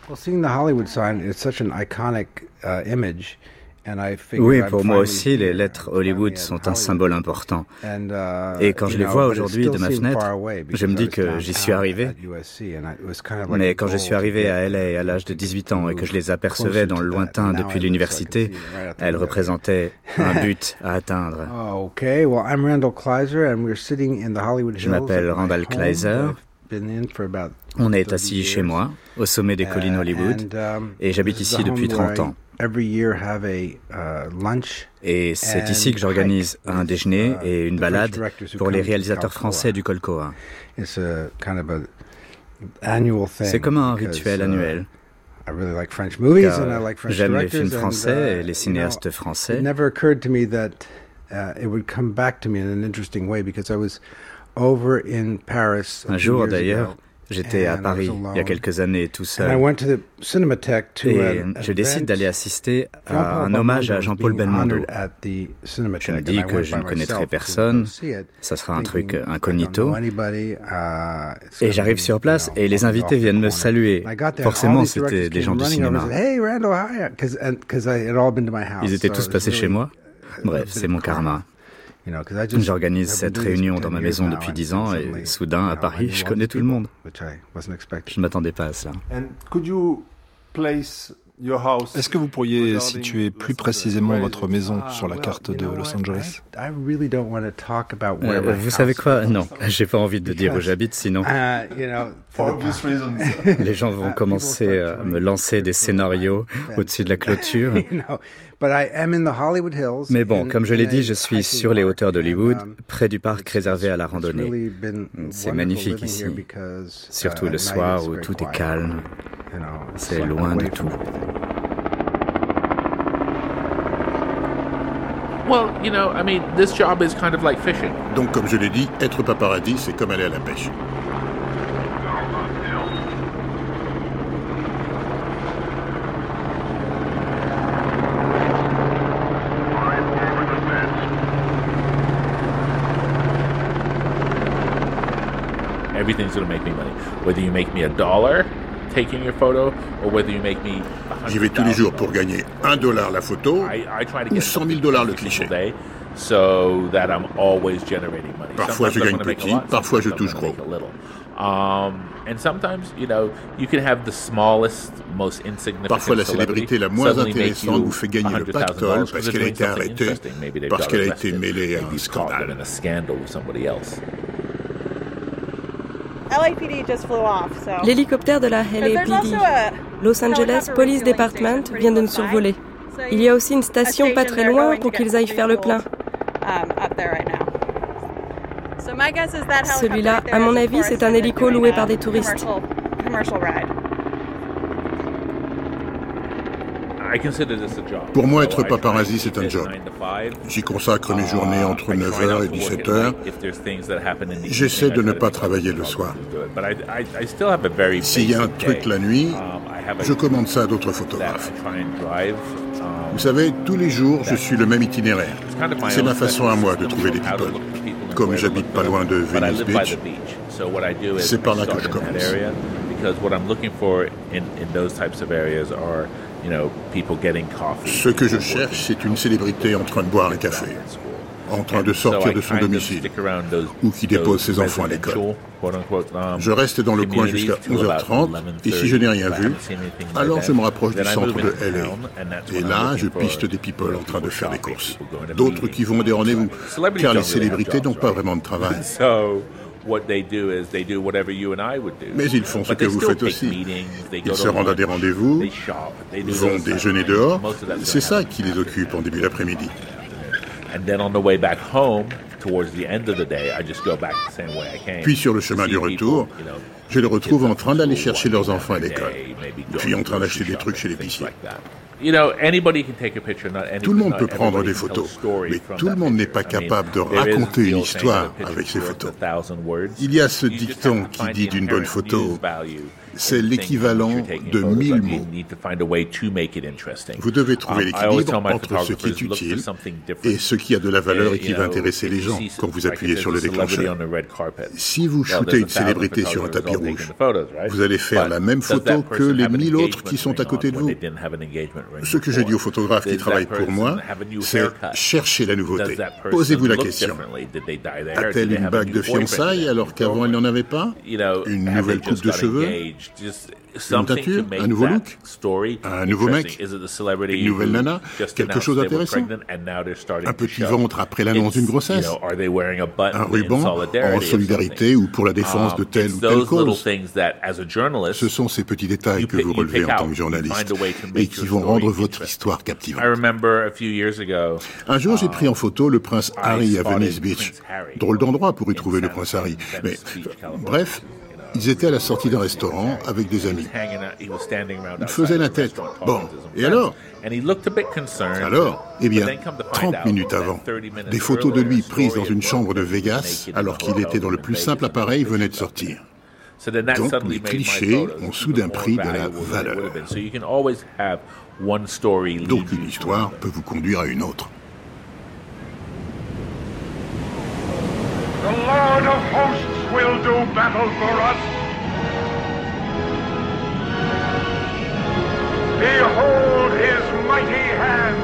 Well, seeing the Hollywood sign is such an iconic uh, image. Oui, pour moi aussi, les lettres Hollywood sont un symbole important. Uh, Et quand je les vois aujourd'hui de ma fenêtre, je me dis que j'y suis arrivé. Mais quand je suis arrivé à LA à l'âge de 18 ans et que je les apercevais dans le lointain depuis l'université, elles représentaient un but à atteindre. Je m'appelle Randall Kleiser. On est assis chez moi, au sommet des collines Hollywood, um, et j'habite ici depuis 30 ans. Uh, et c'est ici que j'organise un déjeuner uh, et une balade pour les réalisateurs français du Colcoa. C'est comme un rituel uh, annuel. J'aime les films français et les cinéastes français. Un jour d'ailleurs, J'étais à Paris il y a quelques années tout seul. Et je décide d'aller assister à un hommage à Jean-Paul Belmondo. Je me dis que je ne connaîtrai personne, ça sera un truc incognito. Uh, et j'arrive sur place et les invités viennent me saluer. Forcément, c'était des gens du cinéma. Ils étaient tous passés chez moi. Bref, c'est mon karma. J'organise cette réunion dans ma maison depuis dix ans et soudain, à Paris, je connais tout le monde. Je ne m'attendais pas à cela. Est-ce que vous pourriez situer plus précisément votre maison sur la carte de Los Angeles? Euh, Vous savez quoi? Non, j'ai pas envie de dire où j'habite, sinon uh, les gens vont commencer à me lancer des scénarios au-dessus de la clôture. Mais bon, comme je l'ai dit, je suis sur les hauteurs d'Hollywood, um, près du parc réservé à la randonnée. C'est magnifique ici, surtout uh, le soir où tout est calme. C'est loin de tout. Donc, comme je l'ai dit, être paparazzi, c'est comme aller à la pêche. Everything's going to make me money. Whether you make me a dollar taking your photo or whether you make me J'y vais tous les jours pour gagner un dollar la photo ou 100 000 dollars le cliché. So that I'm always generating money. Parfois je gagne petit, parfois je touche gros. Um, and sometimes, you know, you can have the smallest, most insignificant Parfois la célébrité la moins intéressante vous fait gagner le pactole parce qu'elle a été arrêtée, parce qu'elle a été mêlée à un scandale. L'hélicoptère de la LAPD, Los Angeles Police Department, vient de nous survoler. Il y a aussi une station pas très loin pour qu'ils aillent faire le plein. Um, Celui-là, à mon avis, c'est un hélico loué par des touristes. Pour moi, être paparazzi, c'est un job. J'y consacre mes journées entre 9h et 17h. J'essaie de ne pas travailler le soir. S'il y a un truc la nuit, je commande ça à d'autres photographes. Vous savez, tous les jours, je suis le même itinéraire. C'est ma façon à moi de trouver des people. Comme j'habite pas loin de Venice Beach, c'est par là que je commence. Ce que je cherche, c'est une célébrité en train de boire un café, en train de sortir de son domicile, ou qui dépose ses enfants à l'école. Um, je reste dans le coin jusqu'à 11h30, et si je n'ai rien vu, alors je me rapproche du centre de LA. Et là, je piste des people en train de faire des courses. D'autres qui vont à des rendez-vous, car les célébrités n'ont pas vraiment de travail. Mais ils font ce que vous faites aussi. Ils se rendent à des rendez-vous, vont déjeuner dehors. C'est ça qui les occupe en début d'après-midi. Puis sur le chemin du retour, je les retrouve en train d'aller chercher leurs enfants à l'école, puis en train d'acheter des trucs chez l'épicier. Tout le monde peut prendre des photos, mais tout le monde n'est pas capable de raconter une histoire avec ces photos. Il y a ce dicton qui dit d'une bonne photo, c'est l'équivalent de mille mots. Vous devez trouver l'équilibre entre ce qui est utile et ce qui a de la valeur et qui va intéresser les gens quand vous appuyez sur le déclencheur. Si vous shootez une célébrité sur un tapis rouge, vous allez faire la même photo que les mille autres qui sont à côté de vous? Ce que je dis aux photographes qui travaillent pour moi, c'est chercher la nouveauté. Posez-vous la question. A-t-elle une bague de fiançailles alors qu'avant elle n'en avait pas? Une nouvelle coupe de cheveux une teinture, un nouveau look, un nouveau mec, une nouvelle nana, quelque chose d'intéressant? Un petit ventre après l'annonce d'une grossesse, un ruban? En solidarité ou pour la défense de telle ou telle cause? Ce sont ces petits détails que vous relevez en tant que journaliste et qui vont rendre votre histoire captivante. Un jour, j'ai pris en photo le prince Harry à Venice Beach. Drôle d'endroit pour y trouver le prince Harry. Mais bref, ils étaient à la sortie d'un restaurant avec des amis. Il faisait la tête. Bon, et alors Alors Eh bien, 30 minutes avant, des photos de lui prises dans une chambre de Vegas alors qu'il était dans le plus simple appareil venaient de sortir. Donc les clichés ont soudain pris de la valeur. Donc une histoire peut vous conduire à une autre. Will do battle for us. Behold his mighty hand.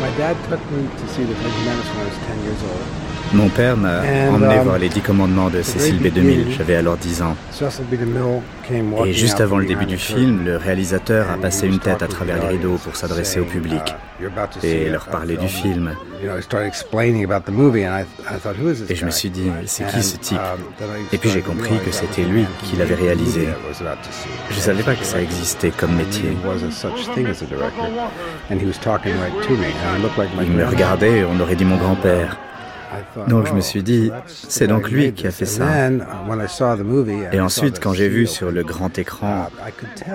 My dad took me to see the Phantom Menace when I was 10 years old. Mon père m'a emmené um, voir les Dix Commandements de Cécile B. 2000. J'avais alors 10 ans. Et juste avant le début du film, le réalisateur a passé une tête à travers les rideaux pour s'adresser au public uh, et leur parler du film. Et je me suis dit, c'est qui ce type? um, Et puis j'ai compris que c'était lui qui l'avait réalisé. Je ne savais pas que ça existait comme métier. Il me regardait, on aurait dit mon grand-père. Donc je me suis dit, c'est donc lui qui a fait ça. Et ensuite, quand j'ai vu sur le grand écran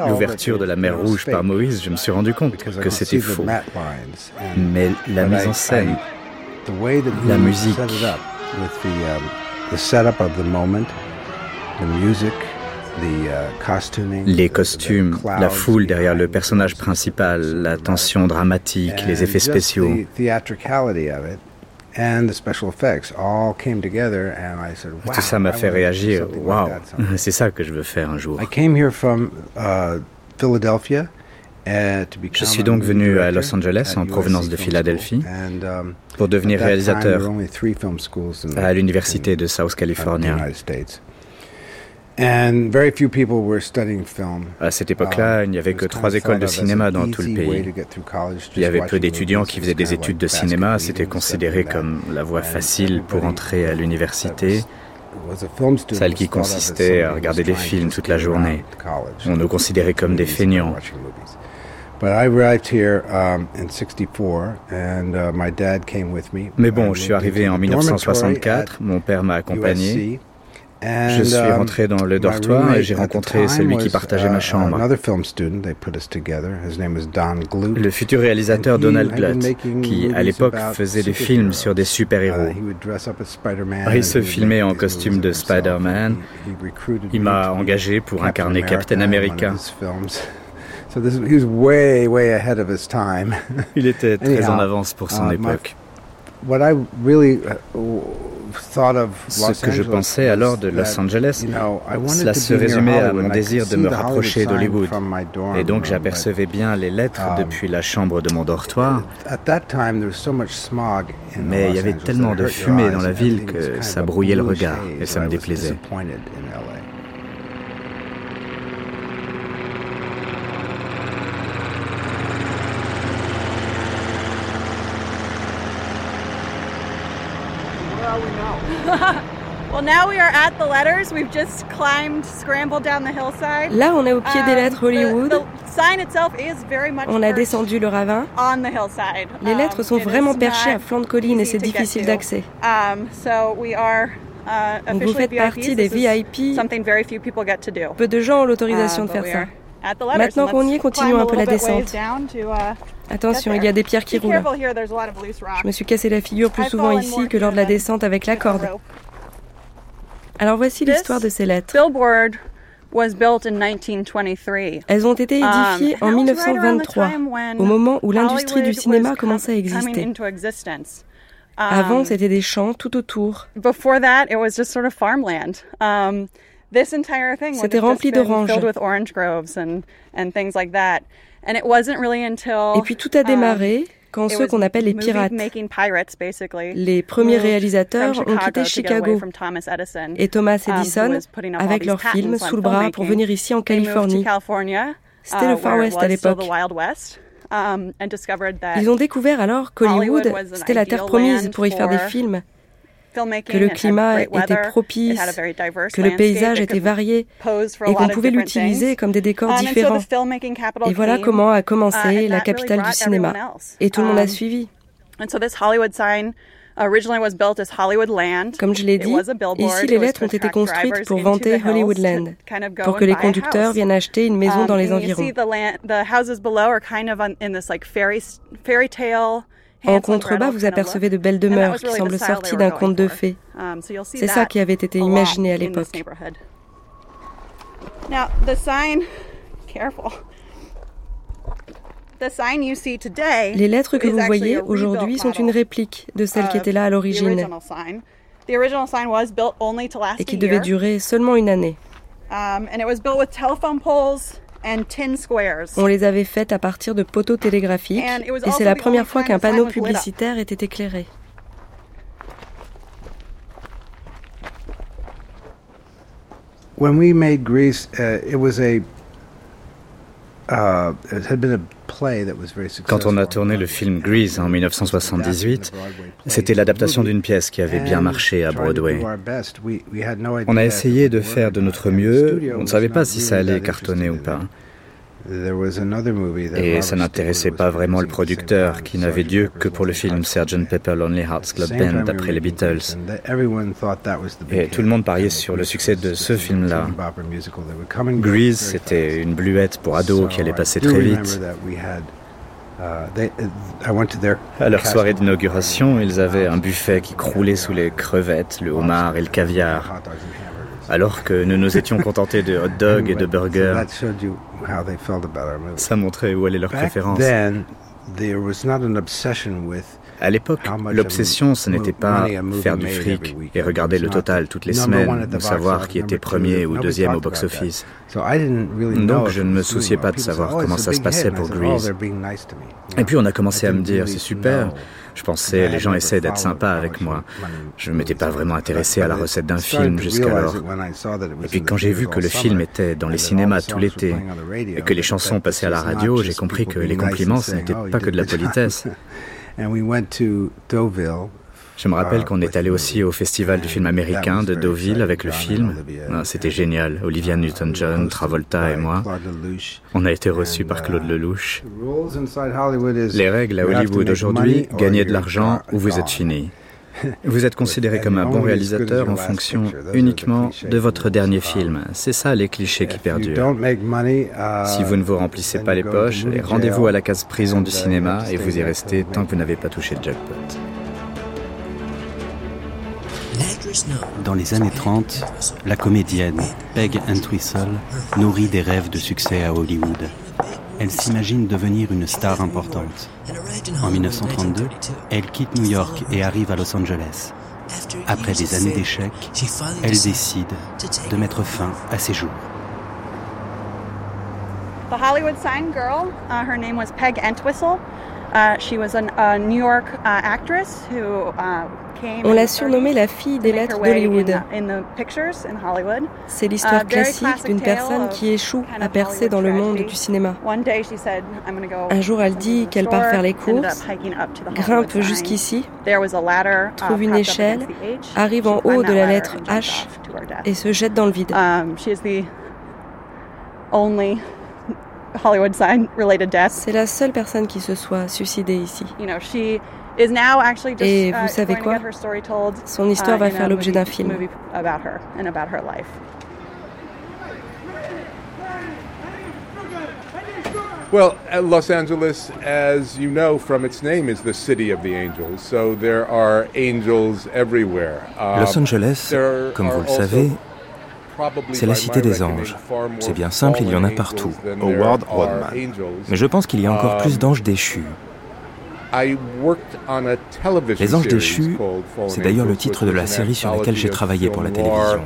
l'ouverture de la mer Rouge par Moïse, je me suis rendu compte que c'était faux. Mais la mise en scène, la musique, les costumes, la foule derrière le personnage principal, la tension dramatique, les effets spéciaux. Tout ça m'a fait réagir. Waouh, c'est ça que je veux faire un jour. Uh, je suis donc venu à Los Angeles en provenance de Philadelphie um, pour devenir réalisateur à l'université de South California. À cette époque-là, il n'y avait que trois écoles de cinéma dans tout le pays. Il y avait peu d'étudiants qui faisaient des études de cinéma. C'était considéré comme la voie facile pour entrer à l'université, celle qui consistait à regarder des films toute la journée. On nous considérait comme des feignants. Mais bon, je suis arrivé en 1964, mon père m'a accompagné. Je suis um, rentré dans le dortoir et j'ai rencontré celui qui partageait ma uh, chambre. Le futur réalisateur Donald Glutt, qui à l'époque faisait des films sur des super-héros. Uh, il se filmait en costume de Spider-Man. Il m'a engagé pour incarner Captain America. Il était très en avance pour son uh, époque. Ce que je pensais alors de Los Angeles, cela se résumait à mon désir de me rapprocher d'Hollywood. Et donc j'apercevais bien les lettres um, depuis la chambre de mon dortoir. Mais il y avait tellement de fumée dans la ville que ça brouillait le regard et ça me déplaisait. Là, on est au pied des lettres Hollywood. On a descendu le ravin. Les lettres um, sont vraiment perchées à flanc de colline et c'est difficile d'accès. Um, uh, vous faites partie des VIP. Peu de gens ont l'autorisation uh, de faire ça. Maintenant qu'on y est, continuons un peu la descente. Uh, Attention, il y a des pierres qui roulent. Je me suis cassé la figure plus souvent ici que lors de la descente avec la corde. Alors voici l'histoire de ces lettres. Elles ont été édifiées um, en 1923, au moment où l'industrie du cinéma commençait à exister. Avant, um, c'était des champs tout autour. C'était rempli d'oranges. Et puis tout a um, démarré quand ceux qu'on appelle les pirates, les premiers réalisateurs ont quitté Chicago. et Thomas um, Edison avec leur film sous le bras pour venir ici en Californie. C'était le uh, Far West à l'époque. Um, Ils ont découvert alors qu'Hollywood, c'était la terre promise pour y faire des films que le climat était propice, que le paysage était varié et qu'on pouvait l'utiliser comme des décors um, différents. Et voilà comment a commencé uh, la capitale du cinéma. Et tout le monde a um, suivi. Comme je l'ai dit, ici les lettres ont été construites pour vanter Hollywoodland, pour que les conducteurs viennent acheter une maison um, dans les environs. En contrebas, vous apercevez de belles demeures qui semblent sorties d'un conte de fées. Um, C'est ça qui avait été imaginé à l'époque. Les lettres que vous voyez aujourd'hui sont une réplique de celles qui étaient là à l'origine. et qui devaient durer seulement une année. On les avait faites à partir de poteaux télégraphiques et c'est la première fois qu'un panneau publicitaire était éclairé. When we made Greece, uh, it was a uh, it had been a quand on a tourné le film Grease en 1978, c'était l'adaptation d'une pièce qui avait bien marché à Broadway. On a essayé de faire de notre mieux, on ne savait pas si ça allait cartonner ou pas. Et ça n'intéressait pas vraiment le producteur, qui n'avait Dieu que pour le film Sgt. Pepper Lonely Hearts Club Band d'après les Beatles. Et tout le monde pariait sur le succès de ce film-là. Grease, c'était une bluette pour ados qui allait passer très vite. À leur soirée d'inauguration, ils avaient un buffet qui croulait sous les crevettes, le homard et le caviar alors que nous nous étions contentés de hot dogs et de burgers. Ça montrait où allaient leurs préférences. À l'époque, l'obsession, ce n'était pas faire du fric et regarder le total toutes les semaines ou savoir qui était premier ou deuxième au box-office. Donc je ne me souciais pas de savoir comment ça se passait pour Grease. Et puis on a commencé à me dire, c'est super, je pensais, les gens essaient d'être sympas avec moi. Je ne m'étais pas vraiment intéressé à la recette d'un film jusqu'alors. Et puis quand j'ai vu que le film était dans les cinémas tout l'été et que les chansons passaient à la radio, j'ai compris que les compliments, ce n'était pas que de la politesse. Je me rappelle qu'on est allé aussi au festival du film américain de Deauville avec le film. Ah, c'était génial. Olivia Newton-John, Travolta et moi. On a été reçus par Claude Lelouch. Les règles à Hollywood aujourd'hui, gagner de l'argent ou vous êtes fini. Vous êtes considéré comme un bon réalisateur en fonction uniquement de votre dernier film. C'est ça les clichés qui perdurent. Si vous ne vous remplissez pas les poches, rendez-vous à la case prison du cinéma et vous y restez tant que vous n'avez pas touché le jackpot. Dans les années 30, la comédienne Peg Entwistle nourrit des rêves de succès à Hollywood. Elle s'imagine devenir une star importante. En 1932, elle quitte New York et arrive à Los Angeles. Après des années d'échecs, elle décide de mettre fin à ses jours. The Hollywood sign girl, uh, her name was Peg Entwistle. Uh, she was a New York uh, actress who uh, on l'a surnommée la fille des lettres d'Hollywood. C'est l'histoire classique d'une personne qui échoue à percer dans le monde du cinéma. Un jour, elle dit qu'elle part faire les courses, grimpe jusqu'ici, trouve une échelle, arrive en haut de la lettre H et se jette dans le vide. C'est la seule personne qui se soit suicidée ici. Et vous uh, savez quoi? Son histoire uh, va faire l'objet d'un film. Well, uh, Los Angeles, as you know from its name, is the city of the angels. So there are angels everywhere. Los um, Angeles, comme vous le savez, c'est la cité des anges. C'est bien simple, il y en a partout. Howard Rodman. Mais je pense qu'il y a encore plus um, d'anges déchus. Les Anges déchus, c'est d'ailleurs le titre de la série sur laquelle j'ai travaillé pour la télévision.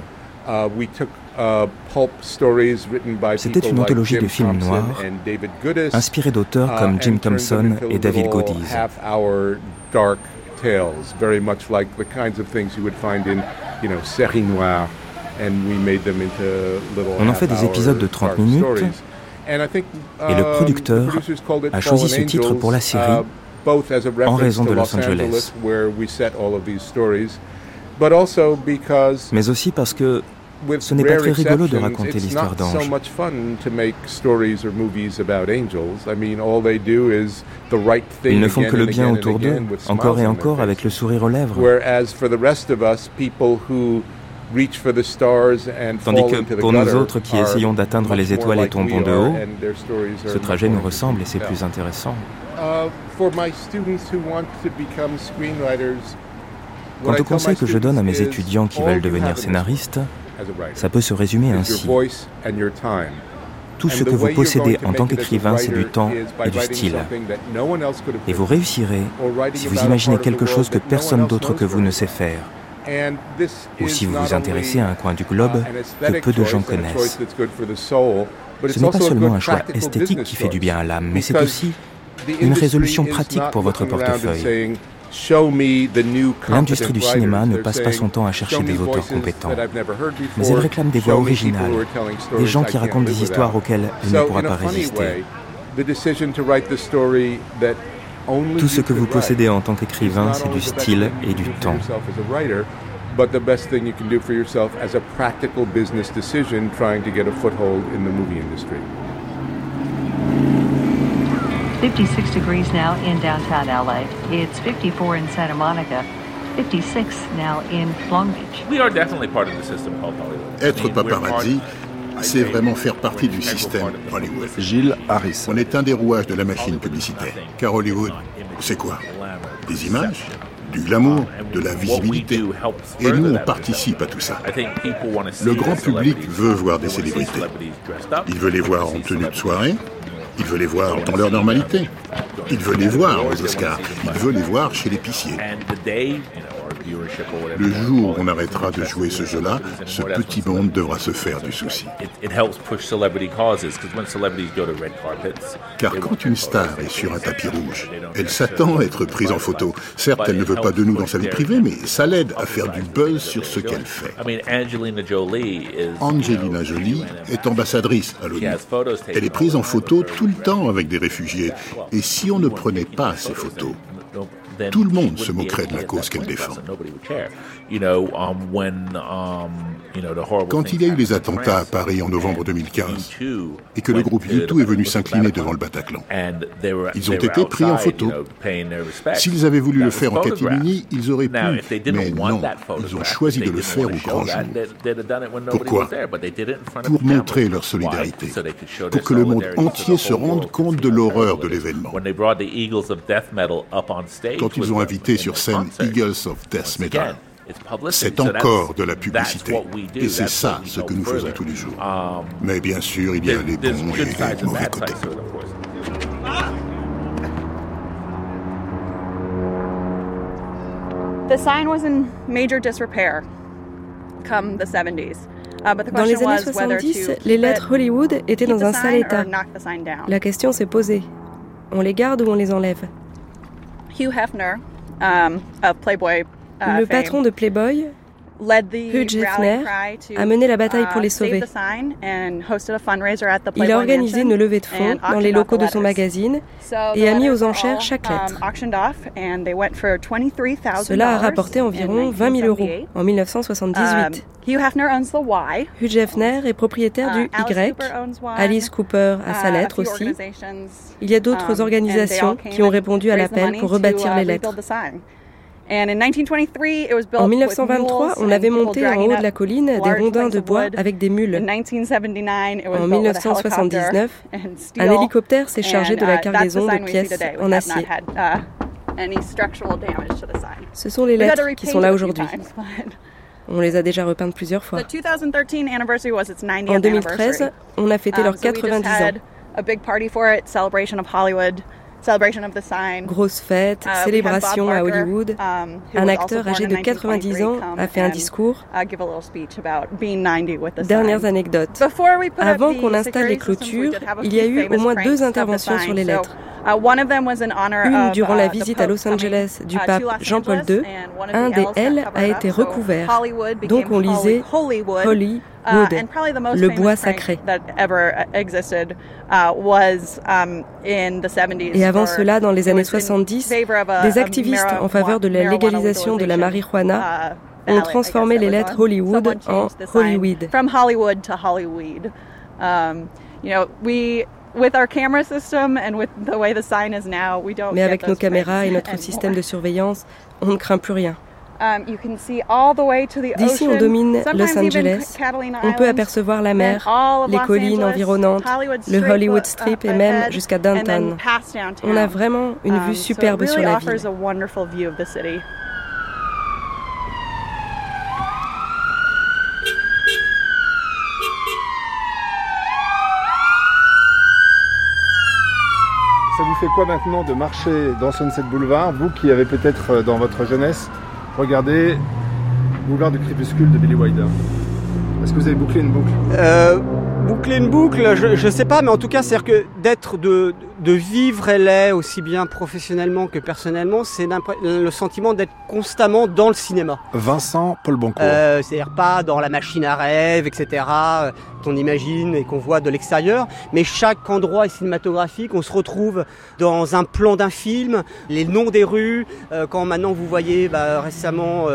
C'était une anthologie de films noirs inspirée d'auteurs comme Jim Thompson et David Godiz. On en fait des épisodes de 30 minutes et le producteur a choisi ce titre pour la série en raison de Los Angeles. Mais aussi parce que ce n'est pas très rigolo de raconter l'histoire d'anges. Ils ne font que le bien autour d'eux, encore et encore, avec le sourire aux lèvres. Tandis que pour nous autres qui essayons d'atteindre les étoiles et tombons de haut, ce trajet nous ressemble et c'est plus intéressant. Uh, Quant au conseil que je donne à mes étudiants qui veulent devenir scénaristes, ça peut se résumer ainsi. Tout ce que vous possédez en tant qu'écrivain, c'est du temps et du style. Et vous réussirez si vous imaginez quelque chose que personne d'autre que vous ne sait faire. Ou si vous vous intéressez à un coin du globe uh, que peu de gens connaissent. Ce n'est pas seulement un choix esthétique qui fait du bien à l'âme, mais c'est aussi une résolution pratique pour votre portefeuille. L'industrie du cinéma ne passe pas son temps à chercher des auteurs compétents, mais elle réclame des voix originales, des gens qui racontent des histoires auxquelles elle ne pourra pas résister. Tout ce que vous possédez en tant qu'écrivain, c'est du style et du temps. but the best thing you can do for yourself as a practical business decision trying to get a foothold in the movie industry. 56 degrees now in downtown LA. It's 54 in Santa Monica. 56 now in Long Beach. We are definitely part of the system called Hollywood. Être paparazzi, c'est vraiment faire partie du système Hollywood. Gilles Harris. On est un des rouages de la machine publicitaire. Car Hollywood, c'est quoi? Des images? Du glamour, de la visibilité? Et nous, on participe à tout ça. Le grand public veut voir des célébrités. Il veut les voir en tenue de soirée, il veut les voir dans leur normalité. Il veut les voir aux Oscars. Il veut les voir chez l'épicier. Le jour où on arrêtera de jouer ce jeu-là, ce petit monde devra se faire du souci. Car quand une star est sur un tapis rouge, elle s'attend à être prise en photo. Certes, elle ne veut pas de nous dans sa vie privée, mais ça l'aide à faire du buzz sur ce qu'elle fait. Angelina Jolie est ambassadrice à l'ONU. Elle est prise en photo tout le temps avec des réfugiés. Et si on ne prenait pas ces photos, tout le monde se moquerait de la cause qu'elle défend. Quand il y a eu les attentats à Paris en novembre 2015 et que le groupe U2 est venu s'incliner devant le Bataclan, ils ont été pris en photo. S'ils avaient voulu le faire en catimini, ils auraient pu, mais non, ils ont choisi de le faire au grand jour. Pourquoi Pour montrer leur solidarité, pour que le monde entier se rende compte de l'horreur de l'événement. Quand ils ont invité sur scène Eagles of Death Metal, c'est encore de la publicité. Et c'est ça ce que nous faisons tous les jours. Um, Mais bien sûr, il y a les bons et les mauvais côtés. The sign was in major disrepair come the 70s. Uh, dans les années 70, les lettres Hollywood étaient dans un sale état. La question s'est posée. On les garde ou on les enlève? Hugh Hefner, um, of Playboy, le patron de Playboy, Hugh Hefner a mené la bataille pour uh, les sauver. Il a organisé une levée de fonds dans les locaux de son magazine et a mis aux enchères chaque um, lettre. Cela a rapporté environ 20 000 euros en 1978. Hugh Hefner est propriétaire du uh, Y. Alice Cooper a sa lettre aussi. Il y a d'autres um, organisations qui ont répondu à l'appel pour rebâtir les lettres. En 1923, on avait monté en haut de la colline des rondins de bois avec des mules. En 1979, un hélicoptère s'est chargé de la uh, cargaison de pièces en acier. Uh, Ce sont les lettres qui sont là aujourd'hui. On les a déjà repeintes plusieurs fois. En 2013, on a fêté um, leurs 90 ans. Grosse fête, uh, célébration à Hollywood. Um, un acteur âgé de 90 ans a fait un discours. Uh, Dernières anecdotes. Avant qu'on installe les clôtures, il y a eu au moins deux interventions sur les lettres. Uh, Une durant la visite à Los Angeles du pape Jean-Paul II. Un des L a été recouvert. Donc on lisait Holly wood, le bois sacré. Et avant cela, dans les années 70, des activistes en faveur de la légalisation de la marijuana uh, ont transformé les lettres Hollywood en Hollyweed. Mais avec nos caméras et notre système de surveillance, on ne craint plus rien. Um, D'ici, on domine Los Angeles. On peut apercevoir la mer, les collines environnantes, le Hollywood Strip et même jusqu'à downtown. On a vraiment une vue um, superbe sur la ville. Fait quoi maintenant de marcher dans Sunset Boulevard, vous qui avez peut-être euh, dans votre jeunesse regardez Boulevard du Crépuscule de Billy Wilder? Est-ce que vous avez bouclé une boucle? Euh, Boucler une boucle, je ne sais pas, mais en tout cas, c'est que d'être, de, de vivre LA aussi bien professionnellement que personnellement, c'est le sentiment d'être constamment dans le cinéma. Vincent Paul Boncourt. Euh, c'est-à-dire pas dans la machine à rêve, etc., euh, qu'on imagine et qu'on voit de l'extérieur, mais chaque endroit est cinématographique, on se retrouve dans un plan d'un film, les noms des rues, euh, quand maintenant vous voyez bah, récemment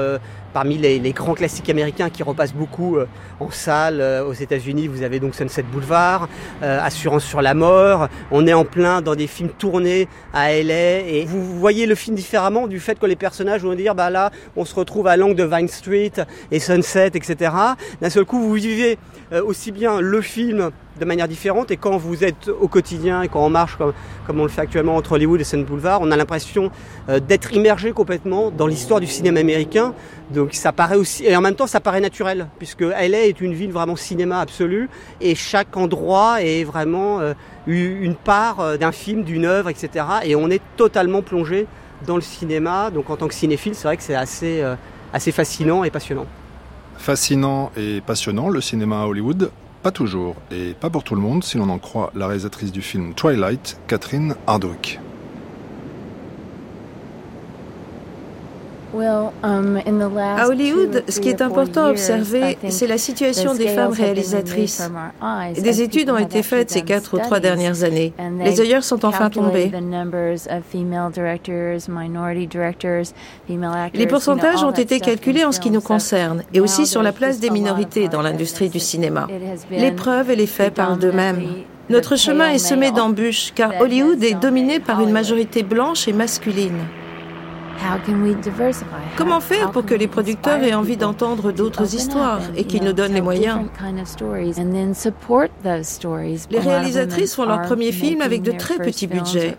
parmi les, grands classiques américains qui repassent beaucoup euh, en salle euh, aux États-Unis, vous avez donc Sunset Boulevard, euh, Assurance sur la mort. On est en plein dans des films tournés à LA et vous voyez le film différemment du fait que les personnages vont dire bah là on se retrouve à l'angle de Vine Street et Sunset, etc. D'un seul coup vous vivez aussi bien le film de manière différente. Et quand vous êtes au quotidien et quand on marche comme, comme on le fait actuellement entre Hollywood et Sun Boulevard, on a l'impression euh, d'être immergé complètement dans l'histoire du cinéma américain. Donc ça paraît aussi, et en même temps ça paraît naturel, puisque LA est une ville vraiment cinéma absolu, et chaque endroit est vraiment euh, une part euh, d'un film, d'une œuvre, etc. Et on est totalement plongé dans le cinéma. Donc en tant que cinéphile, c'est vrai que c'est assez, assez fascinant et passionnant. Fascinant et passionnant, le cinéma à Hollywood. Pas toujours, et pas pour tout le monde si l'on en croit la réalisatrice du film Twilight, Catherine Hardwick. À Hollywood, ce qui est important à observer, c'est la situation des femmes réalisatrices. Des études ont été faites ces quatre ou trois dernières années. Les œillères sont enfin tombés. Les pourcentages ont été calculés en ce qui nous concerne et aussi sur la place des minorités dans l'industrie du cinéma. Les preuves et les faits parlent d'eux-mêmes. Notre chemin est semé d'embûches car Hollywood est dominé par une majorité blanche et masculine. Comment faire pour que les producteurs aient envie d'entendre d'autres histoires et qu'ils nous donnent les moyens Les réalisatrices font leur premier film avec de très petits budgets.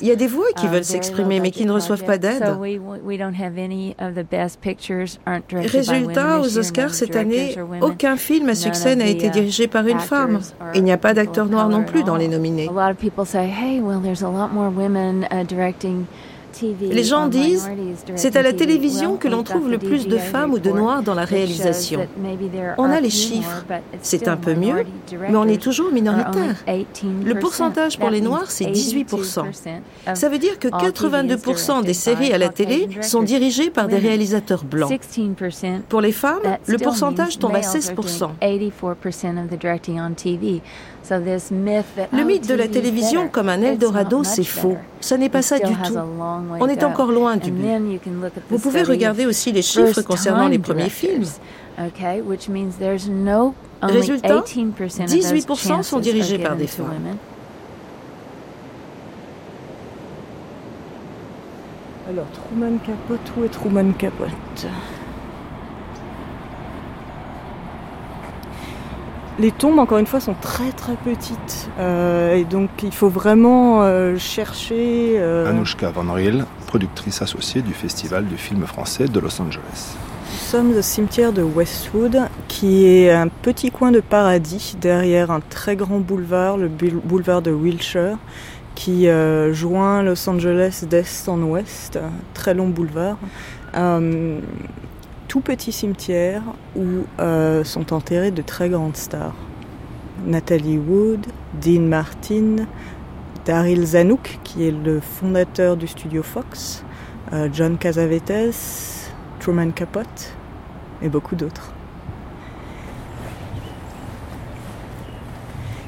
Il y a des voix qui veulent s'exprimer mais qui ne reçoivent pas d'aide. Résultat, aux Oscars cette année, aucun film à succès n'a été uh, dirigé par une femme. Il n'y a pas d'acteurs noirs non plus dans les nominés. Les gens disent, c'est à la télévision que l'on trouve le plus de femmes ou de noirs dans la réalisation. On a les chiffres, c'est un peu mieux, mais on est toujours minoritaire. Le pourcentage pour les noirs, c'est 18%. Ça veut dire que 82% des séries à la télé sont dirigées par des réalisateurs blancs. Pour les femmes, le pourcentage tombe à 16%. Le mythe de la télévision comme un Eldorado, c'est faux. Ce n'est pas ça du tout. On est encore loin du but. Vous pouvez regarder aussi les chiffres concernant les premiers films. Résultat, 18% sont dirigés par des femmes. Alors, Truman Capote, où est Truman Capote? Les tombes, encore une fois, sont très très petites. Euh, et donc, il faut vraiment euh, chercher. Euh... Anouchka Van Riel, productrice associée du Festival du film français de Los Angeles. Nous sommes au cimetière de Westwood, qui est un petit coin de paradis derrière un très grand boulevard, le boulevard de Wilshire, qui euh, joint Los Angeles d'est en ouest. Très long boulevard tout petit cimetière où euh, sont enterrées de très grandes stars. Nathalie Wood, Dean Martin, Daryl Zanuck, qui est le fondateur du studio Fox, euh, John Casavetes, Truman Capote et beaucoup d'autres.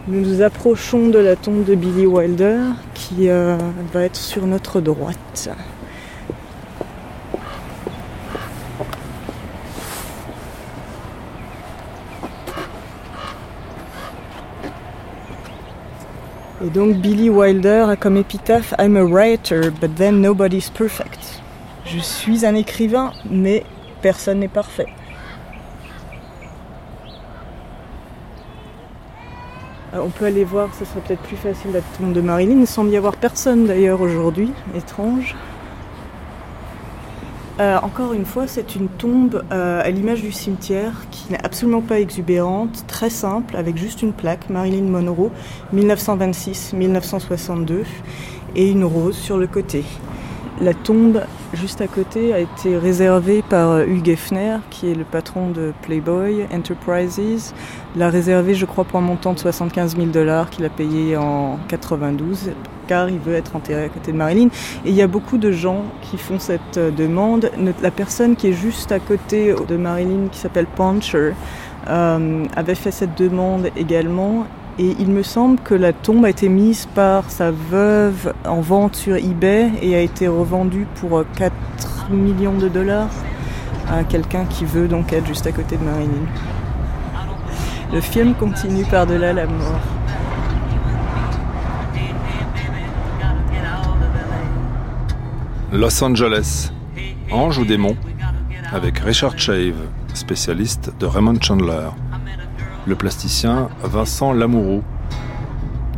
Nous nous approchons de la tombe de Billy Wilder qui euh, va être sur notre droite. Et donc Billy Wilder a comme épitaphe I'm a writer, but then nobody's perfect. Je suis un écrivain, mais personne n'est parfait. Euh, on peut aller voir, ce serait peut-être plus facile la tombe de Marilyn. Il semble y avoir personne d'ailleurs aujourd'hui, étrange. Euh, encore une fois, c'est une tombe euh, à l'image du cimetière qui n'est absolument pas exubérante, très simple, avec juste une plaque, Marilyn Monroe, 1926-1962, et une rose sur le côté. La tombe juste à côté a été réservée par euh, Hugh Geffner, qui est le patron de Playboy Enterprises. L'a réservée, je crois, pour un montant de 75 000 dollars qu'il a payé en 92 car il veut être enterré à côté de Marilyn. Et il y a beaucoup de gens qui font cette euh, demande. La personne qui est juste à côté de Marilyn, qui s'appelle Puncher, euh, avait fait cette demande également. Et il me semble que la tombe a été mise par sa veuve en vente sur eBay et a été revendue pour 4 millions de dollars à quelqu'un qui veut donc être juste à côté de Marilyn. Le film continue par-delà la mort. Los Angeles, Ange ou démon? Avec Richard Shave, spécialiste de Raymond Chandler. Le plasticien Vincent Lamoureux.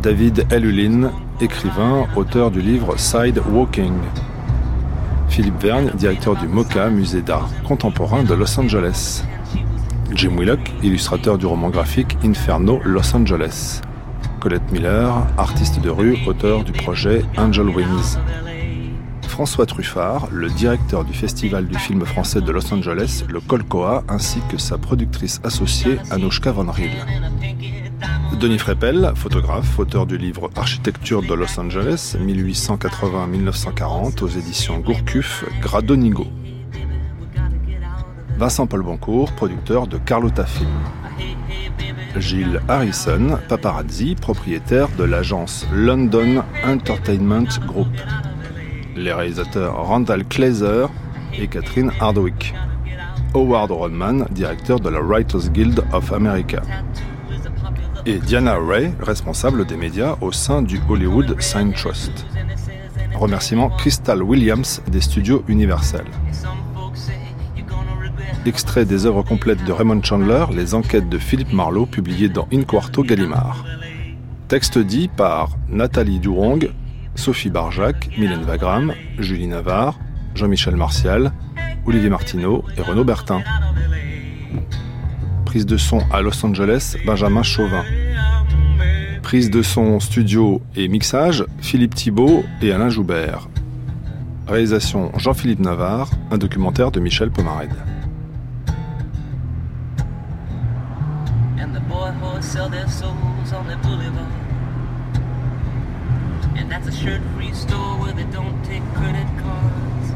David Elulin, écrivain, auteur du livre Side Walking. Philippe Vergne, directeur du MoCA, musée d'art contemporain de Los Angeles. Jim Willock, illustrateur du roman graphique Inferno Los Angeles. Colette Miller, artiste de rue, auteur du projet Angel Wings. François Truffard, le directeur du Festival du film français de Los Angeles, le Colcoa, ainsi que sa productrice associée Anouchka Van Riel. Denis Freppel, photographe, auteur du livre Architecture de Los Angeles 1880-1940 aux éditions Gourcuff, Gradonigo. Vincent Paul Boncourt, producteur de Carlotta Film. Gilles Harrison, paparazzi, propriétaire de l'agence London Entertainment Group les réalisateurs Randall Kleiser et Catherine Hardwick. Howard Rodman, directeur de la Writers Guild of America. Et Diana Ray, responsable des médias au sein du Hollywood Sign Trust. Remerciement Crystal Williams des studios Universal. Extrait des œuvres complètes de Raymond Chandler, les enquêtes de Philippe Marlowe publiées dans In Quarto Gallimard. Texte dit par Nathalie Durong, Sophie Barjac, Mylène Wagram, Julie Navarre, Jean-Michel Martial, Olivier Martineau et Renaud Bertin. Prise de son à Los Angeles, Benjamin Chauvin. Prise de son studio et mixage, Philippe Thibault et Alain Joubert. Réalisation Jean-Philippe Navarre, un documentaire de Michel Pomarède. That's a shirt-free store where they don't take credit cards.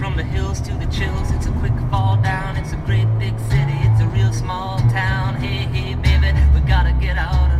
From the hills to the chills, it's a quick fall down. It's a great big city, it's a real small town. Hey, hey, baby, we gotta get out